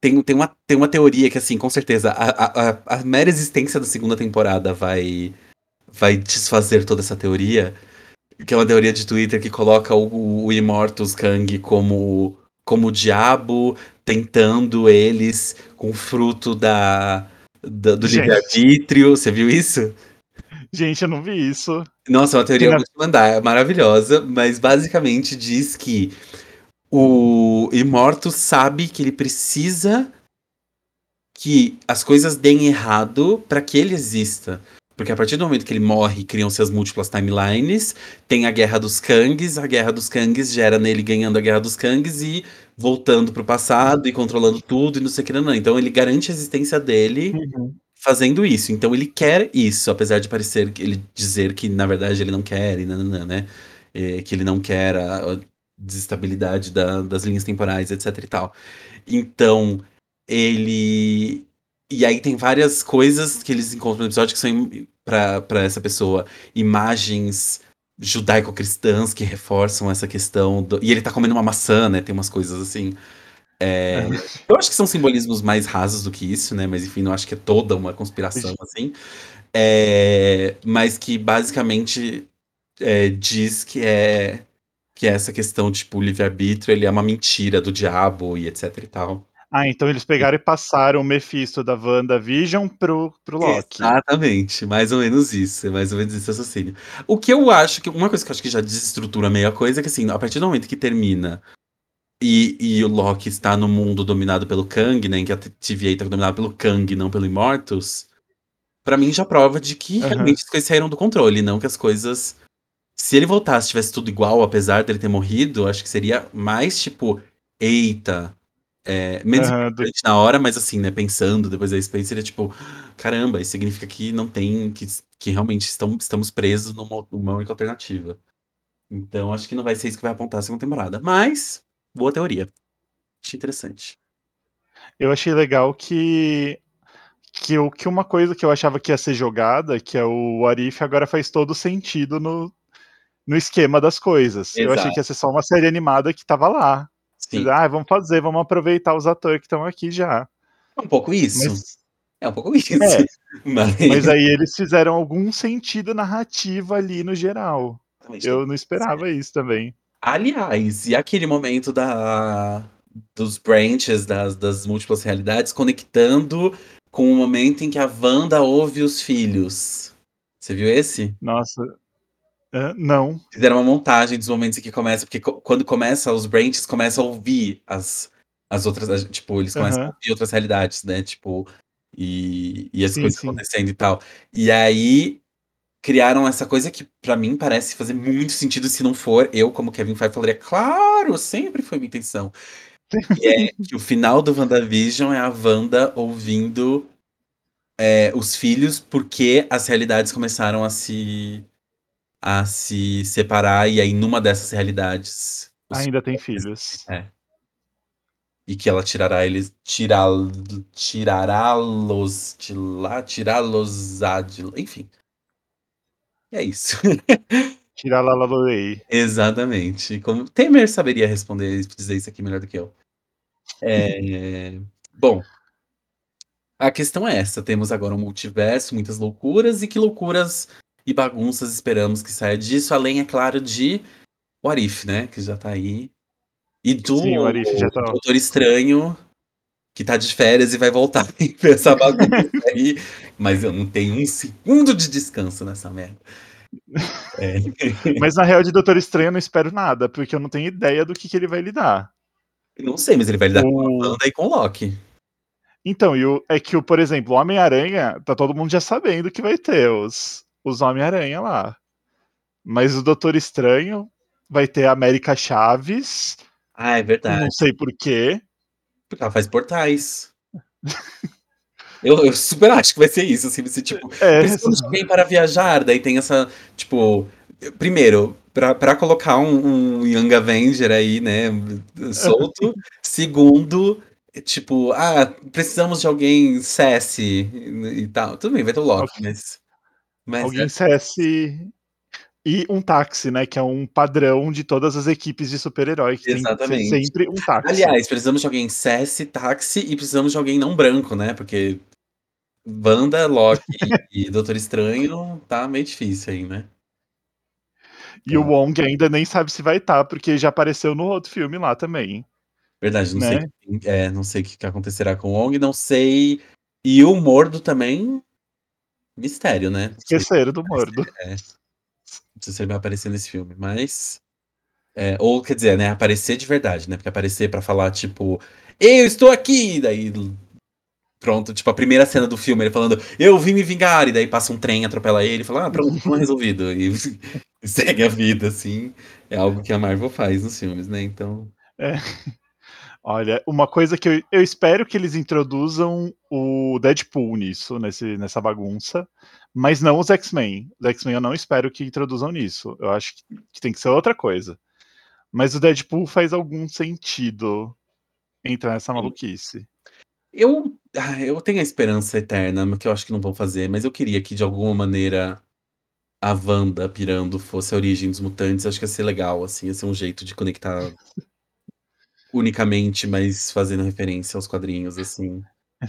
S2: Tem, tem, uma, tem uma teoria que, assim, com certeza, a, a, a- mera existência da segunda temporada vai, vai desfazer toda essa teoria. Que é uma teoria de Twitter que coloca o, o Immortus Kang como, como o diabo, tentando eles com o fruto da, da- do livre-arbítrio. Você viu isso?
S1: Gente, eu não vi isso.
S2: Nossa, é uma teoria
S1: Que
S2: muito mandar, é maravilhosa, mas basicamente diz que o Immortus sabe que ele precisa que as coisas deem errado para que ele exista. Porque a partir do momento que ele morre, criam-se as múltiplas timelines, tem a Guerra dos Kangs, a Guerra dos Kangs gera nele ganhando a Guerra dos Kangs e voltando pro passado e controlando tudo e não sei o que, não, não. Então ele garante a existência dele fazendo isso. Então ele quer isso, apesar de parecer que ele dizer que na verdade ele não quer, e nananã, né? É, que ele não quer a, a desestabilidade da- das linhas temporais, etc e tal. Então ele e aí tem várias coisas que eles encontram no episódio que são pra para essa pessoa imagens judaico-cristãs que reforçam essa questão do... e ele tá comendo uma maçã, né? Tem umas coisas assim. É, eu acho que são simbolismos mais rasos do que isso, né? Mas enfim, não acho que é toda uma conspiração assim. É, mas que basicamente é, diz que é que é essa questão, tipo, o livre-arbítrio, ele é uma mentira do diabo e etc e tal.
S1: Ah, então eles pegaram e passaram o Mephisto da WandaVision pro, pro Loki.
S2: Exatamente, mais ou menos isso, é mais ou menos esse raciocínio. O que eu acho que, uma coisa que eu acho que já desestrutura meio a coisa é que, assim, a partir do momento que termina e, e o Loki está no mundo dominado pelo Kang, né, em que a TVA está dominada pelo Kang, não pelo Immortus, pra mim já prova de que
S1: Aham.
S2: realmente as coisas saíram do controle, não que as coisas... Se ele voltasse, tivesse tudo igual, apesar dele ter morrido, acho que seria mais, tipo, eita... É, menos
S1: Aham, do-
S2: na hora, mas assim, né, pensando depois da Space, seria tipo, caramba, isso significa que não tem, que, que realmente estão, estamos presos numa, numa única alternativa. Então, acho que não vai ser isso que vai apontar a segunda temporada. Mas, boa teoria. Achei interessante.
S1: Eu achei legal que que, eu, que uma coisa que eu achava que ia ser jogada, que é o Arif, agora faz todo sentido no, no esquema das coisas. Eu achei
S2: Exato.
S1: que ia ser só uma série animada que tava lá.
S2: Sim,
S1: Ah, vamos fazer, vamos aproveitar os atores que estão aqui já.
S2: é um pouco isso.
S1: Mas,
S2: É um pouco isso.
S1: É.
S2: Mas,
S1: mas aí eles fizeram algum sentido narrativo ali no geral. Eu não esperava isso também.
S2: Aliás, e aquele momento da, dos branches, das, das múltiplas realidades, conectando com o momento em que a Wanda ouve os filhos. Você viu esse?
S1: Nossa. Ah, não.
S2: Fizeram uma montagem dos momentos em que começa, porque co- quando começa os branches, começa a ouvir as, as outras, as- tipo, eles começam a ouvir outras realidades, né? Tipo, e, e as
S1: Sim,
S2: coisas
S1: sim.
S2: acontecendo e tal. E aí criaram essa coisa que pra mim parece fazer muito sentido se não for eu, como Kevin Feige, falaria, claro, sempre foi minha intenção. Que é que o final do WandaVision é a Wanda ouvindo é, os filhos porque as realidades começaram a se a se separar e aí numa dessas realidades
S1: Ainda tem filhos.
S2: e que ela tirará eles tirá tirará-los de lá, tirá-los de lá, enfim. É isso.
S1: Tirar lá.
S2: Exatamente. Como Temer saberia responder dizer isso aqui melhor do que eu. É, Bom, a questão é essa: temos agora um multiverso, muitas loucuras, e que loucuras e bagunças esperamos que saia disso, além, é claro, de What If, né? Que já tá aí. E do
S1: Sim, o Arif já tá.
S2: Doutor Estranho, que tá de férias e vai voltar pra essa bagunça aí. Mas eu não tenho um segundo de descanso nessa merda. É.
S1: Mas na real de Doutor Estranho eu não espero nada, porque eu não tenho ideia do que, que ele vai lidar.
S2: Não sei, mas ele vai lidar com
S1: O-
S2: a banda e com o Loki.
S1: Então, e o, é que, o, por exemplo, o Homem-Aranha, tá todo mundo já sabendo que vai ter os, os Homem-Aranha lá. Mas o Doutor Estranho vai ter a América Chaves,
S2: Ah, é verdade.
S1: não sei porquê.
S2: Porque ela faz portais. Eu, eu super acho que vai ser isso, assim, ser tipo,
S1: É,
S2: precisamos de alguém para viajar, daí tem essa, tipo, primeiro, pra colocar um, um Young Avenger aí, né, solto, segundo, tipo, ah, precisamos de alguém cesse e tal, tudo bem, vai ter o Loki, mas... mas
S1: alguém
S2: é-
S1: cesse e um táxi, né? Que é um padrão de todas as equipes de super-herói, que tem
S2: Exatamente.
S1: ser sempre um táxi.
S2: Aliás, precisamos de alguém cesse, táxi e precisamos de alguém não branco, né, porque Wanda, Loki e Doutor Estranho tá meio difícil aí, né?
S1: e o Wong ainda nem sabe se vai estar, porque já apareceu no outro filme lá também.
S2: Verdade, não
S1: Né?
S2: sei, é, não sei o que que acontecerá com o Wong, não sei. E o Mordo também, mistério, né?
S1: Esqueceram do Mordo.
S2: é, não sei se ele vai aparecer nesse filme, mas. é, ou quer dizer, né? Aparecer de verdade, né? Porque aparecer pra falar, tipo, eu estou aqui! Daí. Pronto, tipo, a primeira cena do filme, ele falando, eu vim me vingar, e daí passa um trem, atropela ele, e fala, ah, pronto, não resolvido. E, e segue a vida, assim. É algo que a Marvel faz nos filmes, né? Então.
S1: Olha, uma coisa que eu, eu espero que eles introduzam o Deadpool nisso, nesse, nessa bagunça, mas não os X-Men. Os X-Men eu não espero que introduzam nisso. Eu acho que, que tem que ser outra coisa. Mas o Deadpool faz algum sentido entrar nessa maluquice.
S2: Eu, ah, eu tenho a esperança eterna, que eu acho que não vão fazer, mas eu queria que de alguma maneira a Wanda pirando fosse a origem dos mutantes. Acho que ia ser legal, assim, ia ser um jeito de conectar unicamente, mas fazendo referência aos quadrinhos, assim.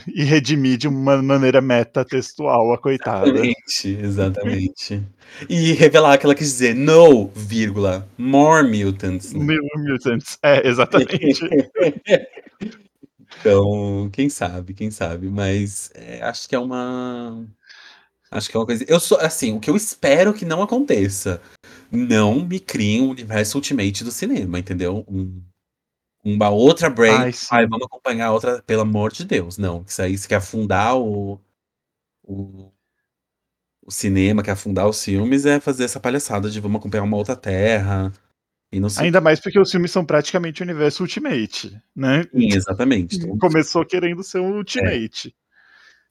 S1: E redimir de uma maneira meta-textual a coitada.
S2: Exatamente, exatamente. E revelar que ela quis dizer no, vírgula, more mutants. né?
S1: New Mutants. É, exatamente.
S2: Então, quem sabe, quem sabe, mas é, acho que é uma. Acho que é uma coisa. Eu sou assim, o que eu espero que não aconteça. Não me criem um universo Ultimate do cinema, entendeu? Um, uma outra brand.
S1: Ai.
S2: Ai, vamos acompanhar outra, pelo amor de Deus. Não, isso aí, se quer afundar o, o, o cinema, quer afundar os filmes, é fazer essa palhaçada de vamos acompanhar uma outra terra. E não sei.
S1: Ainda mais porque os filmes são praticamente o universo Ultimate, né?
S2: Sim, exatamente. Então,
S1: Começou querendo ser um Ultimate.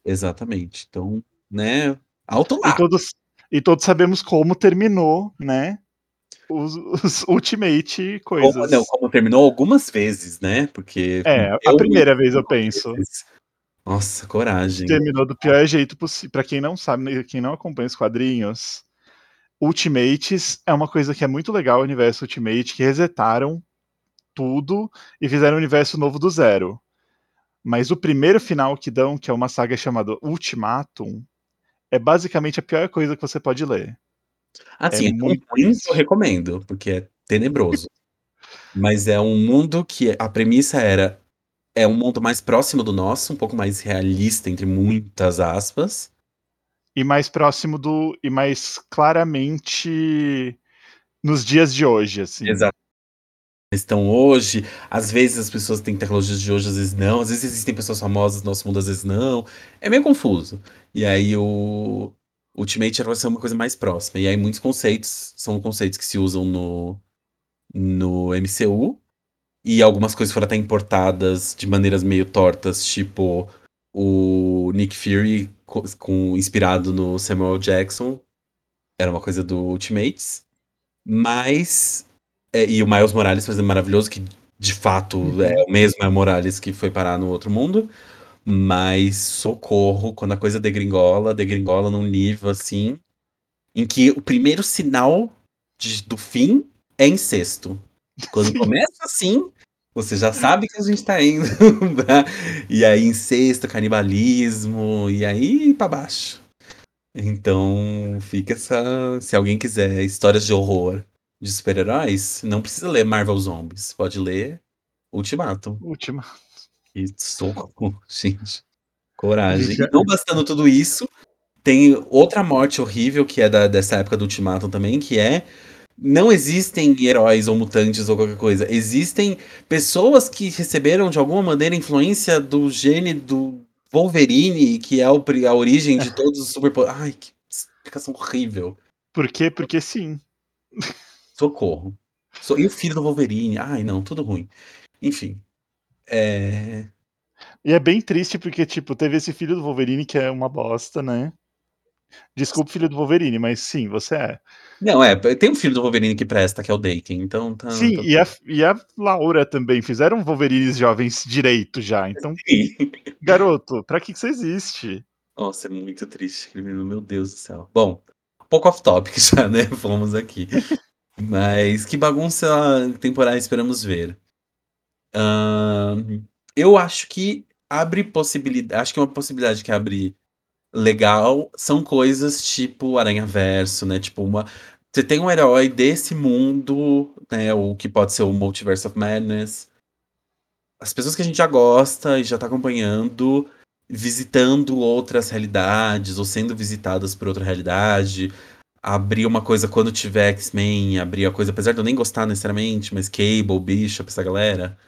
S2: exatamente. Então, né? Alto
S1: E
S2: lá.
S1: todos, e todos sabemos como terminou, né? Os, os Ultimate coisas.
S2: Como, não, como terminou algumas vezes, né? Porque.
S1: É, a primeira vez eu penso.
S2: Nossa, coragem.
S1: Terminou do pior jeito possível. Pra quem não sabe, né, quem não acompanha os quadrinhos, Ultimates é uma coisa que é muito legal, o universo Ultimate, que resetaram tudo e fizeram um universo novo do zero. Mas o primeiro final que dão, que é uma saga chamada Ultimatum, é basicamente a pior coisa que você pode ler.
S2: Assim,
S1: é
S2: é
S1: muito
S2: ruim eu recomendo, porque é tenebroso. Mas é um mundo que a premissa era. É um mundo mais próximo do nosso, um pouco mais realista, entre muitas aspas.
S1: E mais próximo do. E mais claramente nos dias de hoje, assim.
S2: Exato. Estão hoje, às vezes as pessoas têm tecnologias de hoje, às vezes não, às vezes existem pessoas famosas no nosso mundo, às vezes não. É meio confuso. E aí o Ultimate era pra ser uma coisa mais próxima. E aí muitos conceitos são conceitos que se usam no, no MCU. E algumas coisas foram até importadas de maneiras meio tortas, tipo o Nick Fury co- com, inspirado no Samuel Jackson. Era uma coisa do Ultimates. Mas é, e o Miles Morales fazendo maravilhoso, que de fato
S1: Uhum.
S2: é o mesmo Miles Morales que foi parar no outro mundo. Mas socorro, quando a coisa degringola, degringola num nível assim, em que o primeiro sinal de- do fim é incesto. Quando começa assim, você já sabe que a gente tá indo. pra- e aí, incesto, canibalismo, e aí pra baixo. Então, fica essa. Se alguém quiser histórias de horror de super-heróis, não precisa ler Marvel Zombies. Pode ler Ultimatum.
S1: Última.
S2: E socorro, gente. Coragem. E não bastando tudo isso, tem outra morte horrível que é da, dessa época do Ultimatum também, que é. Não existem heróis ou mutantes ou qualquer coisa. Existem pessoas que receberam de alguma maneira influência do gene do Wolverine, que é a origem de todos os superpoderes. Ai, que explicação horrível.
S1: Por quê? Porque sim.
S2: Socorro. So- E o filho do Wolverine? Ai, não, tudo ruim. Enfim. É.
S1: E é bem triste porque, tipo, teve esse filho do Wolverine que é uma bosta, né? Desculpa, filho do Wolverine, mas sim, você é.
S2: Não, é, tem um filho do Wolverine que presta, que é o Daken, então tá.
S1: Sim,
S2: tá-
S1: e a, e a Laura também fizeram Wolverines jovens direito já. Então, garoto, pra que, que você existe?
S2: Nossa, é muito triste, meu Deus do céu. Bom, um pouco off topic já, né? Fomos aqui. Mas que bagunça temporária esperamos ver. Eu acho que abre possibilidade. Acho que uma possibilidade que abre legal são coisas tipo Aranha Verso, né? Tipo, uma. Você tem um herói desse mundo, né? O que pode ser o Multiverse of Madness. As pessoas que a gente já gosta e já tá acompanhando, visitando outras realidades, ou sendo visitadas por outra realidade. Abrir uma coisa quando tiver X-Men, abrir a coisa, apesar de eu nem gostar necessariamente, mas Cable, Bishop, essa galera.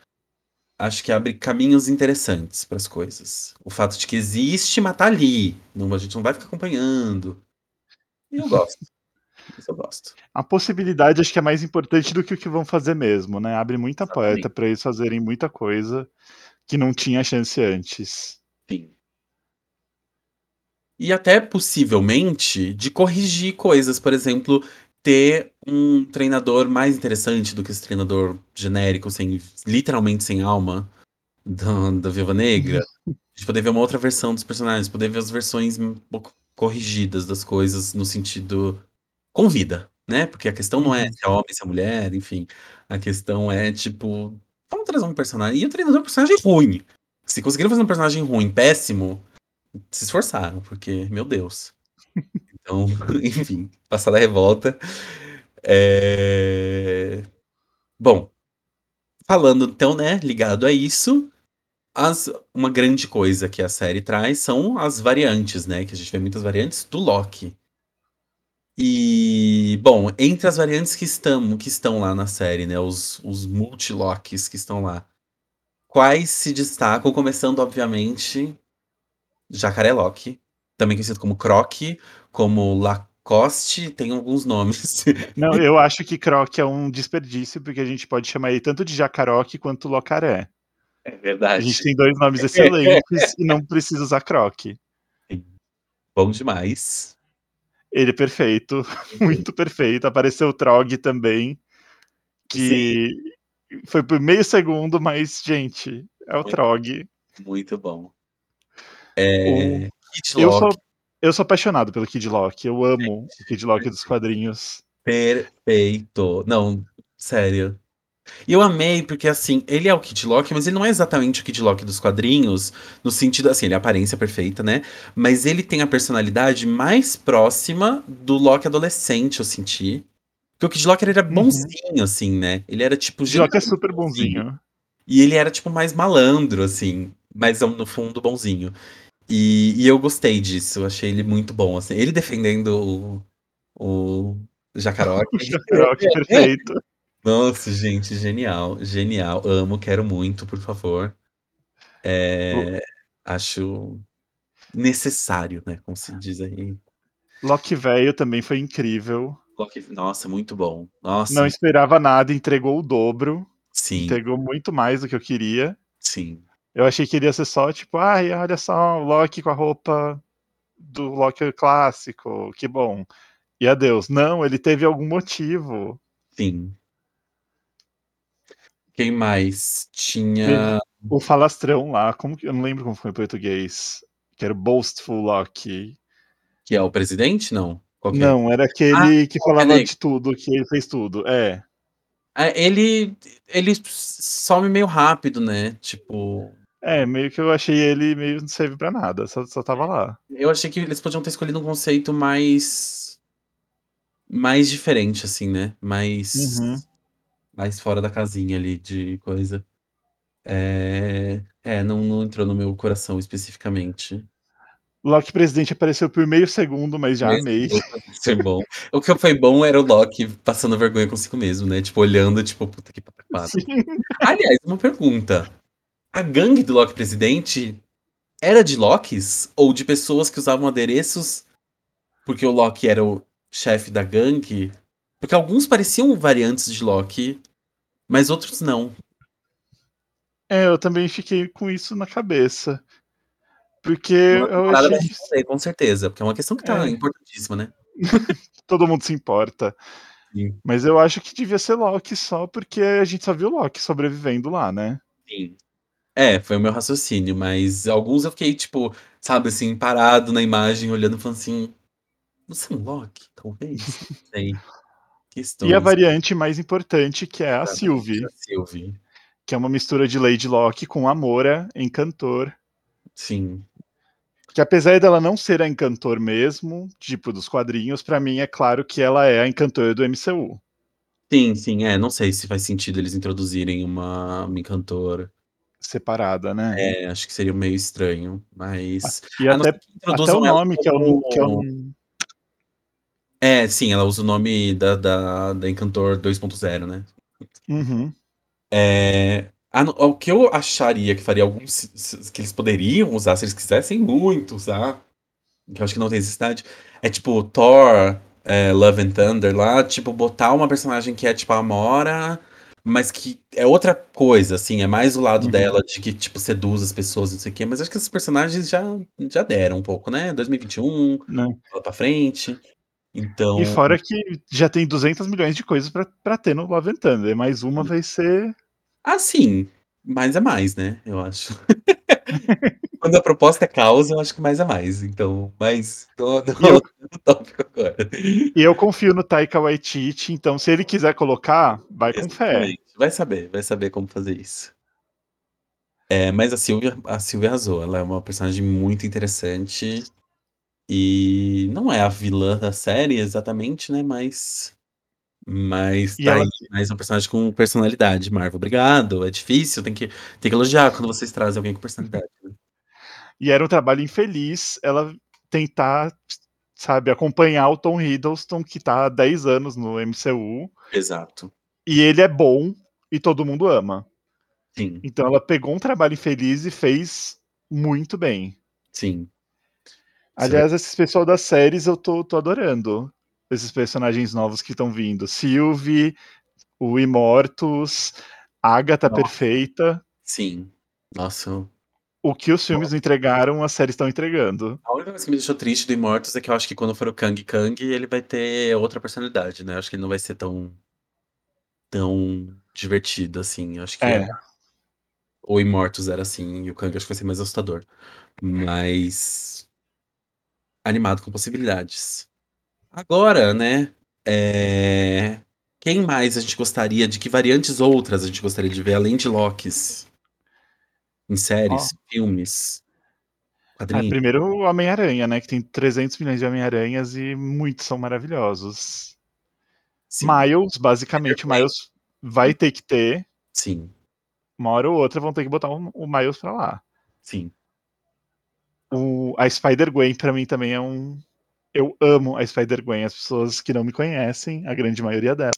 S2: Acho que abre caminhos interessantes para as coisas. O fato de que existe, mas tá ali. Não, a gente não vai ficar acompanhando. E eu gosto. Isso eu gosto.
S1: A possibilidade acho que é mais importante do que o que vão fazer mesmo, né? Abre muita
S2: Exatamente.
S1: porta pra eles fazerem muita coisa que não tinha chance antes.
S2: Sim. E até possivelmente de corrigir coisas, por exemplo, ter um treinador mais interessante do que esse treinador genérico, sem, literalmente sem alma, da, da Viúva Negra. A gente poder ver uma outra versão dos personagens, poder ver as versões um pouco corrigidas das coisas no sentido com vida, né? Porque a questão não é
S1: Uhum.
S2: se é homem, se é mulher, enfim. A questão é, tipo, vamos trazer um personagem. E o treinador é um personagem ruim. Se conseguiram fazer um personagem ruim, péssimo, se esforçaram, porque, meu Deus. Então, enfim, passada a revolta. É... Bom, falando então, né, ligado a isso, as, uma grande coisa que a série traz são as variantes, né? Que a gente vê muitas variantes do Loki. E, bom, entre as variantes que estão, que estão lá na série, né? Os, os multi-Locks que estão lá. Quais se destacam? Começando, obviamente, Jacaré Loki, também conhecido como Croc, como Lacoste, tem alguns nomes.
S1: Não, eu acho que Croc é um desperdício, porque a gente pode chamar ele tanto de Jacaroque quanto Locaré.
S2: É
S1: A
S2: verdade.
S1: gente tem dois nomes excelentes e não precisa usar Croc.
S2: Bom demais.
S1: Ele é perfeito, muito perfeito. Apareceu o Trog também, que foi por meio segundo, mas, gente, é o
S2: Muito
S1: Trog.
S2: Muito bom. É, Kid
S1: Eu sou,
S2: Loki,
S1: eu sou apaixonado pelo Kid Loki. Eu amo o Kid Loki dos quadrinhos.
S2: perfeito. Não, sério. E eu amei, porque assim, ele é o Kid Loki, mas ele não é exatamente o Kid Loki dos quadrinhos, no sentido assim, ele é a aparência perfeita, né? Mas ele tem a personalidade mais próxima do Loki adolescente, eu senti. Porque o Kid Loki era
S1: Uhum.
S2: bonzinho, assim, né? Ele era tipo.
S1: O Kid Loki é super bonzinho.
S2: E ele era, tipo, mais malandro, assim. Mas no fundo, bonzinho. E, e eu gostei disso. Achei ele muito bom, assim. Ele defendendo o, o Jacaroque.
S1: O Jacaroque perfeito.
S2: Nossa, gente, genial. Genial. Amo, quero muito, por favor. É, acho necessário, né? Como se diz aí.
S1: Loki velho também foi incrível.
S2: Loki- Nossa, muito bom. Nossa,
S1: Não esperava nada, entregou o dobro.
S2: sim,
S1: Entregou muito mais do que eu queria.
S2: sim.
S1: Eu achei que iria ser só, tipo, ai, olha só, o Loki com a roupa do Loki clássico, que bom. E adeus. Não, ele teve algum motivo.
S2: Sim. Quem mais? Tinha.
S1: O falastrão lá, como que, eu não lembro como foi em português. Que era o Boastful Loki.
S2: Que é o presidente? Não. É?
S1: Não, era aquele que falava
S2: peraí.
S1: de tudo, que ele fez tudo. É.
S2: É, ele, ele some meio rápido, né? Tipo.
S1: É, meio que eu achei ele meio não serve pra nada, só, só tava lá.
S2: Eu achei que eles podiam ter escolhido um conceito mais. mais diferente, assim, né? Mais.
S1: Uhum.
S2: mais fora da casinha ali de coisa. É, é não, não entrou no meu coração especificamente.
S1: Loki presidente apareceu por meio segundo, mas já
S2: Mesmo
S1: amei.
S2: Ser bom. O que foi bom era o Loki passando vergonha consigo mesmo, né? Tipo, olhando, tipo, puta que pariu. Aliás, uma pergunta. A gangue do Loki presidente era de Lokis ou de pessoas que usavam adereços porque o Loki era o chefe da gangue? Porque alguns pareciam variantes de Loki, mas outros não.
S1: É, eu também fiquei com isso na cabeça. Porque
S2: Uma
S1: eu achei
S2: vai responder, com certeza, porque é uma questão que tá
S1: É.
S2: importantíssima, né?
S1: todo mundo se importa.
S2: Sim.
S1: Mas eu acho que devia ser Loki só porque a gente só viu o Loki sobrevivendo lá, né?
S2: Sim. É, foi o meu raciocínio, mas alguns eu fiquei, tipo, sabe, assim, parado na imagem, olhando e falando assim. Você é um Loki? Talvez? Não sei. Questões.
S1: E a variante mais importante, que é a
S2: Exatamente,
S1: Sylvie,
S2: a Sylvie.
S1: que é uma mistura de Lady Locke com Amora, Encantor.
S2: Sim.
S1: Que apesar dela não ser a Encantor mesmo, tipo dos quadrinhos, pra mim é claro que ela é a Encantor do MCU.
S2: Sim, sim, é. Não sei se faz sentido eles introduzirem uma, uma encantora.
S1: Separada, né?
S2: É, acho que seria meio estranho, mas.
S1: E
S2: a não
S1: até, até o nome, que é um. Que é um
S2: É, sim, ela usa o nome da, da, da Encantor 2.0, né?
S1: Uhum.
S2: É, a o que eu acharia que faria alguns. que eles poderiam usar, se eles quisessem muito usar, que eu acho que não tem necessidade, é tipo Thor, é, Love and Thunder lá, tipo, botar uma personagem que é tipo a Amora, mas que é outra coisa, assim, é mais o lado
S1: Uhum.
S2: dela de que, tipo, seduz as pessoas, não sei o quê, mas acho que esses personagens já, já deram um pouco, né? 2021,
S1: Né?
S2: lá pra frente. Então.
S1: E fora que já tem 200 milhões de coisas pra, pra ter no Love and Thunder. Mais uma vai ser.
S2: Ah, sim. Mais é mais, né? Eu acho. Quando a proposta é causa, eu acho que mais é mais. Então, mas tô, tô,
S1: eu-
S2: no tópico agora.
S1: E eu confio no Taika Waititi, então se ele quiser colocar, vai com fé.
S2: Exatamente. Vai saber, vai saber como fazer isso. É, mas a Silvia, a Silvia arrasou. Ela é uma personagem muito interessante. E não é a vilã da série exatamente, né? Mas. Mas
S1: E
S2: tá
S1: ela-
S2: aí, mais um personagem com personalidade, Marvel. Obrigado. É difícil, tem que, tem que elogiar quando vocês trazem alguém com personalidade. né?
S1: E era um trabalho infeliz ela tentar, sabe, acompanhar o Tom Hiddleston, que tá há 10 anos no MCU,
S2: Exato.
S1: e ele é bom e todo mundo ama.
S2: Sim,
S1: Então ela pegou um trabalho infeliz e fez muito bem.
S2: sim.
S1: Aliás, esses pessoal das séries eu tô, tô adorando. Esses personagens novos que estão vindo. Sylvie, o Imortus, Agatha
S2: Nossa.
S1: Perfeita.
S2: Sim. Nossa.
S1: O que os filmes não entregaram, as séries estão entregando.
S2: A única coisa que me deixou triste do Immortus é que eu acho que quando for o Kang Kang, ele vai ter outra personalidade, né? Eu acho que ele não vai ser tão. tão divertido assim. Eu acho que
S1: É.
S2: o Immortus era assim, e o Kang acho que vai ser mais assustador. Mas. Animado com possibilidades. Agora, né? é, Quem mais a gente gostaria de que variantes outras a gente gostaria de ver, além de Lokis? Em séries, filmes,
S1: Ah,
S2: quadrinhos?
S1: primeiro o Homem-Aranha, né? Que tem 300 milhões de Homem-Aranhas e muitos são maravilhosos.
S2: Sim,
S1: Miles, basicamente. Miles vai ter que ter.
S2: sim,
S1: Uma hora ou outra vão ter que botar o, o Miles pra lá.
S2: sim.
S1: O, a Spider-Gwen, pra mim, também é um. Eu amo a Spider-Gwen. As pessoas que não me conhecem, a grande maioria delas,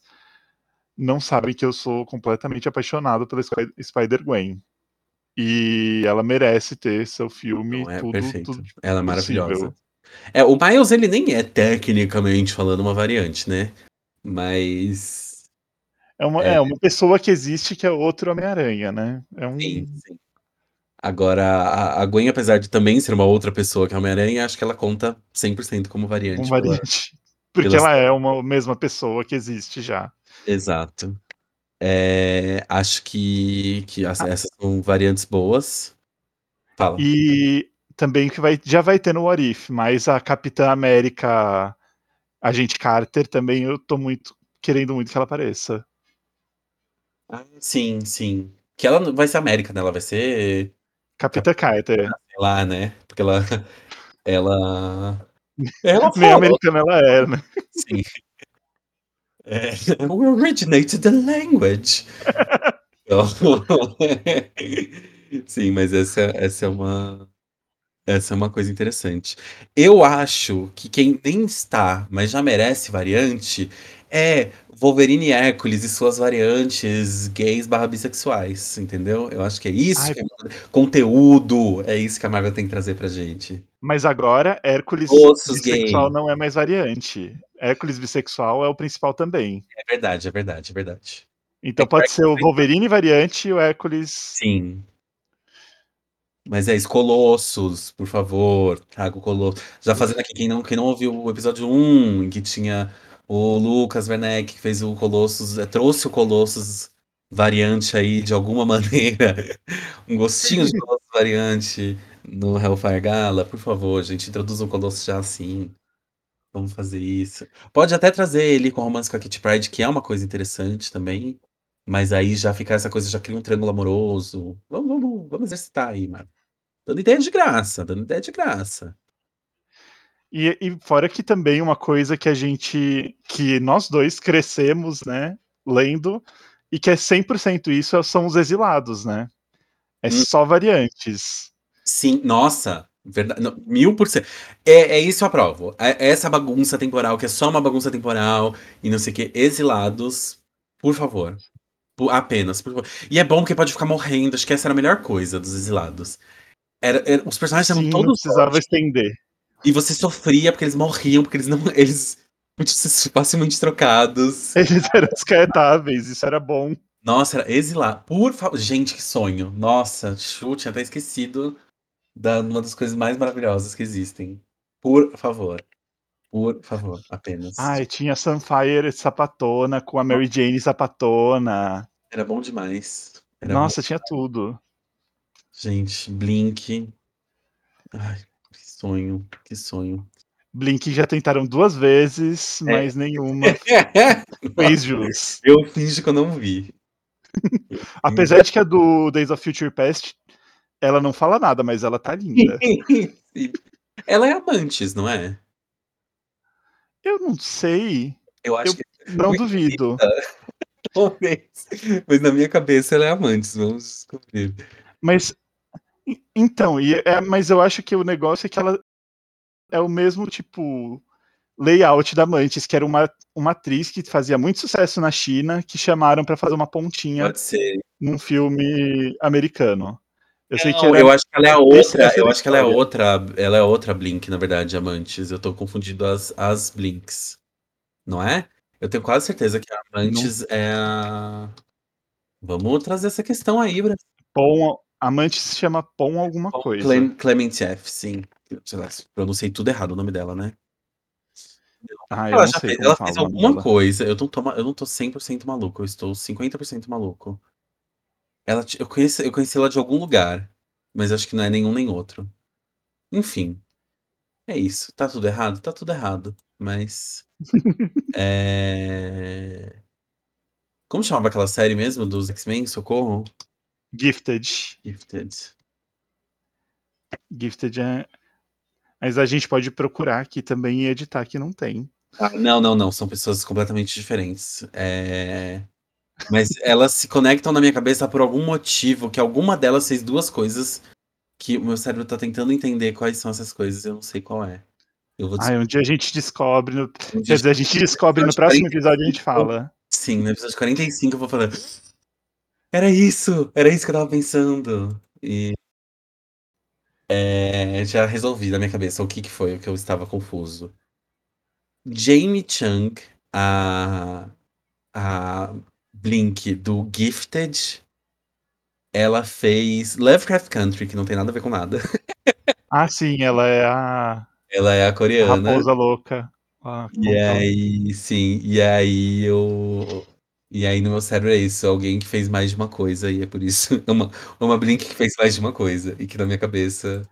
S1: não sabem que eu sou completamente apaixonado pela Spi- Spider-Gwen. E ela merece ter seu filme,
S2: Não, é
S1: tudo,
S2: perfeito.
S1: tudo
S2: Ela é maravilhosa.
S1: possível.
S2: É, o Miles, ele nem é tecnicamente falando uma variante, né? Mas.
S1: É uma,
S2: É.
S1: é uma pessoa que existe que é outro Homem-Aranha, né? É um.
S2: Sim, sim. Agora, a, a Gwen, apesar de também ser uma outra pessoa que é Homem-Aranha, acho que ela conta 100% como variante. pela-
S1: variante. Porque
S2: pelas-
S1: ela é uma mesma pessoa que existe já.
S2: Exato. É, acho que, que as- essas são variantes boas. Fala.
S1: E também que vai, já vai ter no What If, mas a Capitã América, Agente Carter, também eu tô muito querendo muito que ela apareça.
S2: Ah, sim, sim. Que ela não vai ser América, né? Ela vai ser.
S1: Capitã Carter.
S2: Sei lá, né? Porque ela. Ela. Ela fala.
S1: americana ela é, né?
S2: Sim. É, we originated the language. Então, Sim, mas essa, essa é uma. Essa é uma coisa interessante. Eu acho que quem nem está, mas já merece variante, é Wolverine e Hércules e suas variantes gays barra bissexuais, entendeu? Eu acho que é isso.
S1: Ai.
S2: que é conteúdo, é isso que a Marvel tem que trazer pra gente.
S1: Mas agora, Hércules
S2: Ossos
S1: bissexual
S2: gay.
S1: não é mais variante. Hércules bissexual é o principal também.
S2: É verdade, é verdade, é verdade.
S1: Então
S2: É
S1: pode ser o
S2: Hércules-
S1: Wolverine variante e o Hércules.
S2: Sim. Mas é isso, Colossos, por favor, traga o Colosso. Já fazendo aqui, quem não, quem não ouviu o episódio 1, em que tinha o Lucas Werneck, que fez o Colossus, eh, trouxe o Colossus variante aí de alguma maneira, um gostinho de Colossus variante no Hellfire Gala, por favor, gente, introduza o Colossus já assim. Vamos fazer isso. Pode até trazer ele com romance com a Kitty Pryde, que é uma coisa interessante também. Mas aí já fica essa coisa, já cria um triângulo amoroso. Vamos, vamos, vamos exercitar aí, mano. Dando ideia de graça, dando ideia de graça.
S1: E, e fora que também uma coisa que a gente. que nós dois crescemos, né? Lendo, e que é 100% isso são os exilados, né? É
S2: Hum.
S1: só variantes.
S2: Sim, nossa, verdade, não, mil por cento. É, é isso eu aprovo. É, essa bagunça temporal, que é só uma bagunça temporal e não sei o que, exilados, por favor. Por- apenas, por favor. E é bom porque pode ficar morrendo, acho que essa era a melhor coisa dos exilados. Era, era- os personagens eram
S1: Sim, não
S2: todos
S1: precisava
S2: ótimos,
S1: estender.
S2: E você sofria porque eles morriam, porque eles não. Eles muito facilmente trocados.
S1: Eles eram descartáveis, isso era bom.
S2: Nossa, era exilar. Por favor. Gente, que sonho. Nossa, chu, tinha até esquecido da uma das coisas mais maravilhosas que existem. Por favor. Por favor, apenas.
S1: Ai, tinha Sunfire sapatona com a Mary Jane sapatona.
S2: Era bom demais. Era
S1: Nossa, tinha tudo.
S2: bom. Gente, Blink. Ai, sonho, que sonho.
S1: Blink já tentaram duas vezes,
S2: É.
S1: mas nenhuma fez jus.
S2: Eu fingi que eu não vi.
S1: Apesar de que a do Days of Future Past, ela não fala nada, mas ela tá linda.
S2: Ela é amantes, não é?
S1: Eu não sei,
S2: Eu acho
S1: Eu-
S2: que
S1: não duvido.
S2: talvez. Mas na minha cabeça ela é amantes, vamos descobrir.
S1: Mas então, e é, mas eu acho que o negócio é que ela é o mesmo tipo layout da Mantis, que era uma, uma atriz que fazia muito sucesso na China, que chamaram pra fazer uma pontinha num filme americano. Eu sei que
S2: Não,
S1: era
S2: eu acho que ela é outra. Eu
S1: a
S2: acho que ela é outra. Ela é outra Blink, na verdade, Amantes. Eu tô confundindo as, as Blinks. Não é? Eu tenho quase certeza que a Amantes é a. Vamos trazer essa questão aí, Bra.
S1: Pon, Amante se chama Pon alguma coisa.
S2: Clem, Clement F, sim. Sei lá, pronunciei tudo errado o nome dela, né?
S1: Ah, eu
S2: Ela
S1: não
S2: já
S1: sei
S2: fez, ela fez alguma
S1: dela.
S2: coisa. Eu, não tô, eu não tô 100% maluco, eu estou 50% maluco. Ela, eu, conheci, eu conheci ela de algum lugar, mas acho que não é nenhum nem outro. Enfim, é isso. Tá tudo errado? Tá tudo errado. Mas. é... Como chamava aquela série mesmo dos X-Men? Socorro?
S1: Gifted.
S2: Gifted.
S1: Gifted é. Mas a gente pode procurar aqui também e editar que não tem.
S2: Ah, não, não, não. São pessoas completamente diferentes. É... Mas elas se conectam na minha cabeça por algum motivo, que alguma delas fez duas coisas que o meu cérebro tá tentando entender quais são essas coisas. Eu não sei qual é. Eu vou
S1: Ah, um dia a gente descobre. No... dizer, a gente descobre no próximo episódio a gente fala.
S2: Sim, no episódio 45 eu vou falar. Era isso! Era isso que eu tava pensando. E. é, já resolvi na minha cabeça o que, que foi o que eu estava confuso. Jamie Chung, a, a Blink do Gifted, ela fez Lovecraft Country, que não tem nada a ver com nada.
S1: Ah, sim, ela é a,
S2: Ela é a
S1: a
S2: coreana.
S1: raposa louca. Ah,
S2: E
S1: fala?
S2: aí, sim, e aí eu. E aí no meu cérebro é isso, alguém que fez mais de uma coisa, e é por isso. Uma, uma Blink que fez mais de uma coisa, e que na minha cabeça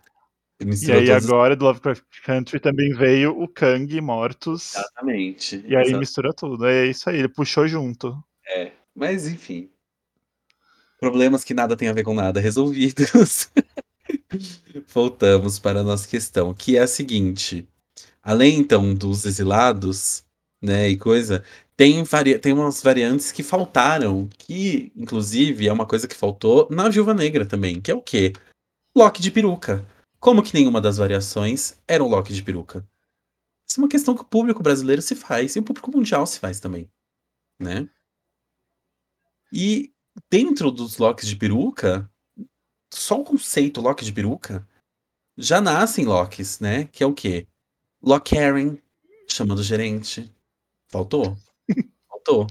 S1: E aí agora do Lovecraft Country também veio o Kang Mortos.
S2: Exatamente.
S1: E aí
S2: exato.
S1: mistura tudo. É isso aí, ele puxou junto.
S2: É, mas enfim. Problemas que nada tem a ver com nada resolvidos. Voltamos para a nossa questão, que é a seguinte: além então dos exilados, né, e coisa, tem, vari... tem umas variantes que faltaram, que inclusive é uma coisa que faltou na Viúva Negra também, que é o quê? Loki de peruca. Como que nenhuma das variações era um Loki de peruca? Isso é uma questão que o público brasileiro se faz, e o público mundial se faz também, né? E dentro dos Locks de peruca, só o conceito Loki de peruca já nascem Locks, né? Que é o quê? Lock chamando o gerente. Faltou? Faltou.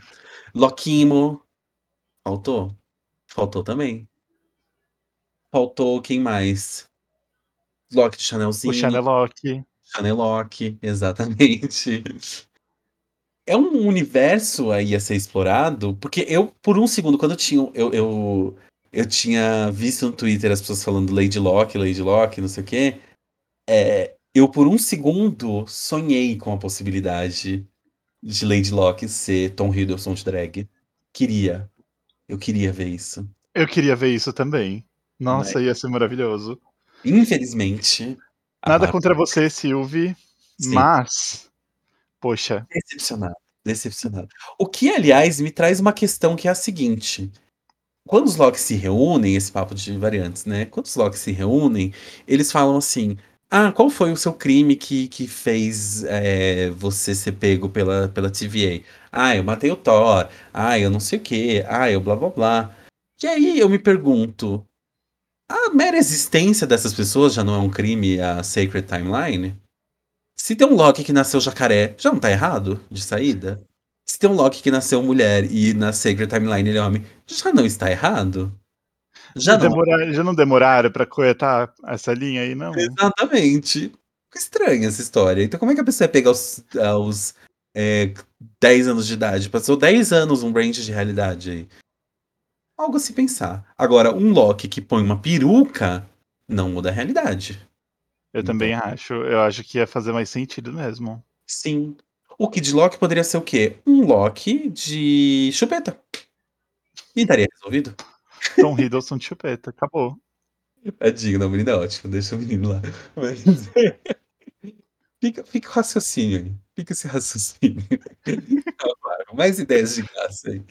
S2: Loquimo. Faltou? Faltou também. Faltou quem mais? Loki de Chanelzinho.
S1: O Chanelok.
S2: Chanelok, exatamente. É um universo aí a ser explorado, porque eu, por um segundo, quando eu tinha. Eu, eu, eu tinha visto no Twitter as pessoas falando Lady Locke, Lady Locke, não sei o quê. É, eu, por um segundo, sonhei com a possibilidade de Lady Locke ser Tom Hiddleston de drag. Queria. Eu queria ver isso.
S1: Eu queria ver isso também. Nossa, Mas... ia ser maravilhoso.
S2: Infelizmente.
S1: Nada contra você, Sylvie, Sim. mas. Poxa.
S2: Decepcionado. Decepcionado. O que, aliás, me traz uma questão que é a seguinte. Quando os Locks se reúnem, esse papo de variantes, né? Quando os Locks se reúnem, eles falam assim: ah, qual foi o seu crime que, que fez é, você ser pego pela, pela TVA? Ah, eu matei o Thor. Ah, eu não sei o quê. Ah, eu blá blá blá. E aí eu me pergunto: a mera existência dessas pessoas já não é um crime a Sacred Timeline? Se tem um Loki que nasceu jacaré, já não tá errado de saída? Se tem um Loki que nasceu mulher e na Sacred Timeline ele é homem, já não está errado?
S1: Já não. Demorar, já não demoraram para coetar essa linha aí, não?
S2: Exatamente. Estranha essa história. Então, como é que a pessoa ia pegar os, os é, 10 anos de idade? Passou 10 anos um range de realidade aí. Algo a se pensar. Agora, um Loki que põe uma peruca não muda a realidade.
S1: Eu então, também acho. Eu acho que ia fazer mais sentido mesmo.
S2: Sim. O Kid Loki poderia ser o quê? Um Loki de chupeta. E estaria resolvido.
S1: Tom Hiddleston de chupeta, acabou.
S2: É digno, o menino é ótimo, deixa o menino lá. Mas... fica, fica o raciocínio aí. Fica esse raciocínio. mais ideias de graça aí.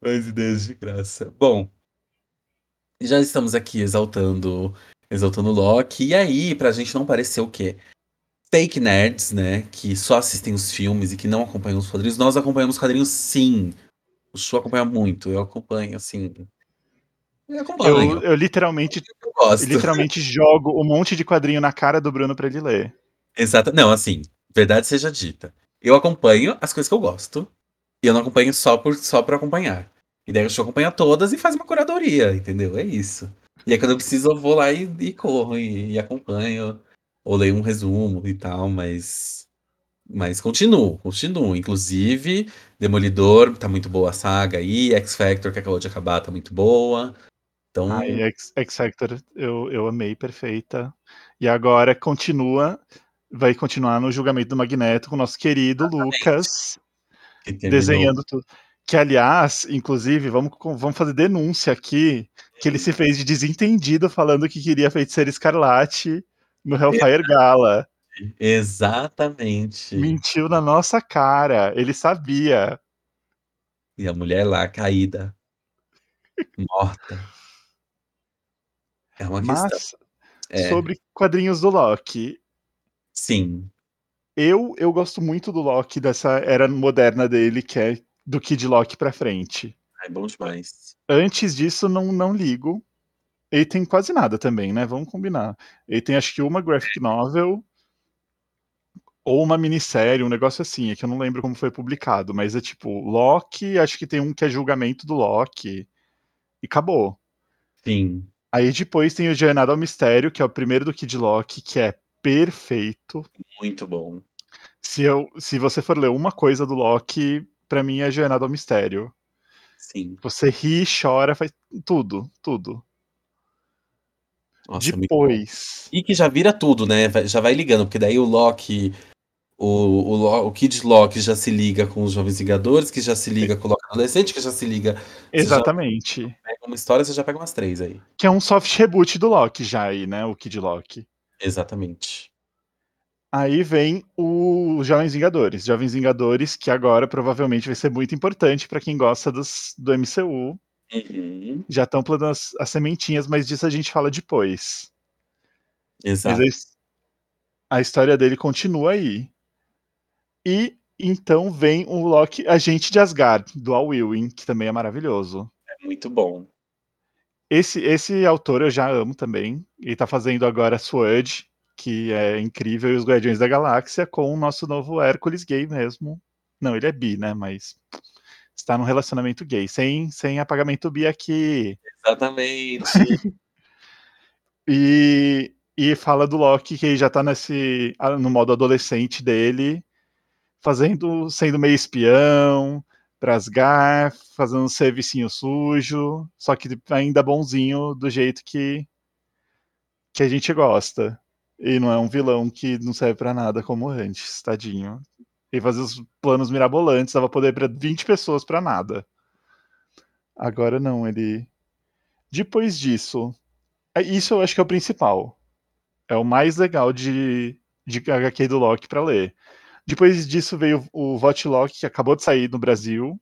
S2: Mais ideias de graça. Bom, já estamos aqui exaltando exaltando Loki. E aí, pra gente não parecer o quê? Fake nerds, né? Que só assistem os filmes e que não acompanham os quadrinhos. Nós acompanhamos os quadrinhos sim. O Chu acompanha muito. Eu acompanho, assim,
S1: eu, eu, literalmente, eu literalmente jogo um monte de quadrinho na cara do Bruno para ele ler.
S2: Exato. Não, assim, verdade seja dita. Eu acompanho as coisas que eu gosto. E eu não acompanho só por, só por acompanhar. E daí eu acompanha todas e faz uma curadoria, entendeu? É isso. E aí quando eu preciso, eu vou lá e, e corro e, e acompanho. Ou leio um resumo e tal, mas. Mas continuo, continuo. Inclusive, Demolidor, tá muito boa a saga aí. X Factor, que acabou de acabar, tá muito boa. Então.
S1: Ai, X, X Factor eu, eu amei, perfeita. E agora continua, vai continuar no julgamento do Magneto com o nosso querido Exatamente. Lucas desenhando tudo. Que, aliás, inclusive, vamos, vamos fazer denúncia aqui que ele se fez de desentendido falando que queria feiticeira escarlate no Hellfire Gala.
S2: Exatamente.
S1: Mentiu na nossa cara. Ele sabia.
S2: E a mulher lá caída, morta. É uma
S1: Mas, questão. É. sobre quadrinhos do Loki.
S2: Sim.
S1: Eu, eu gosto muito do Loki, dessa era moderna dele, que é do Kid Loki pra frente.
S2: É bom demais.
S1: Antes disso, não, não ligo. Ele tem quase nada também, né? Vamos combinar. Ele tem acho que uma graphic novel ou uma minissérie, um negócio assim, é que eu não lembro como foi publicado, mas é tipo, Loki, acho que tem um que é julgamento do Loki. E acabou.
S2: Sim.
S1: Aí depois tem o Jornada ao Mistério, que é o primeiro do Kid Loki, que é perfeito.
S2: Muito bom.
S1: Se, eu, se você for ler uma coisa do Loki, para mim é Jornada ao Mistério.
S2: Sim.
S1: Você ri, chora, faz tudo, tudo. Nossa, Depois.
S2: E que já vira tudo, né? Já vai ligando, porque daí o Loki. O, o, o Kid Loki já se liga com os Jovens Vingadores, que já se liga com o Loki adolescente que já se liga.
S1: Exatamente.
S2: Pega uma história, você já pega umas três aí.
S1: Que é um soft reboot do Loki já aí, né? O Kid Loki.
S2: Exatamente.
S1: Aí vem o Jovens Vingadores. Jovens Vingadores, que agora provavelmente vai ser muito importante para quem gosta dos, do MCU.
S2: Uhum.
S1: Já estão plantando as, as, sementinhas, mas disso a gente fala depois.
S2: Exato.
S1: Mas a, a história dele continua aí. E então vem o Loki Agente de Asgard, do Al Ewing, que também é maravilhoso.
S2: É muito bom.
S1: Esse, esse autor eu já amo também. Ele tá fazendo agora Sword, que é incrível, e os Guardiões da Galáxia, com o nosso novo Hércules gay mesmo. Não, ele é bi, né? Mas está num relacionamento gay, sem, sem apagamento bi aqui.
S2: Exatamente.
S1: e, e fala do Loki que já tá nesse no modo adolescente dele, fazendo, sendo meio espião, prasgar, fazendo um servicinho sujo, só que ainda bonzinho do jeito que que a gente gosta. E não é um vilão que não serve para nada como antes, tadinho. E fazer os planos mirabolantes, dava poder para 20 pessoas para nada. Agora não, ele. Depois disso. É, isso eu acho que é o principal. É o mais legal de, de HQ do Loki para ler. Depois disso veio o Vote Loki, que acabou de sair no Brasil.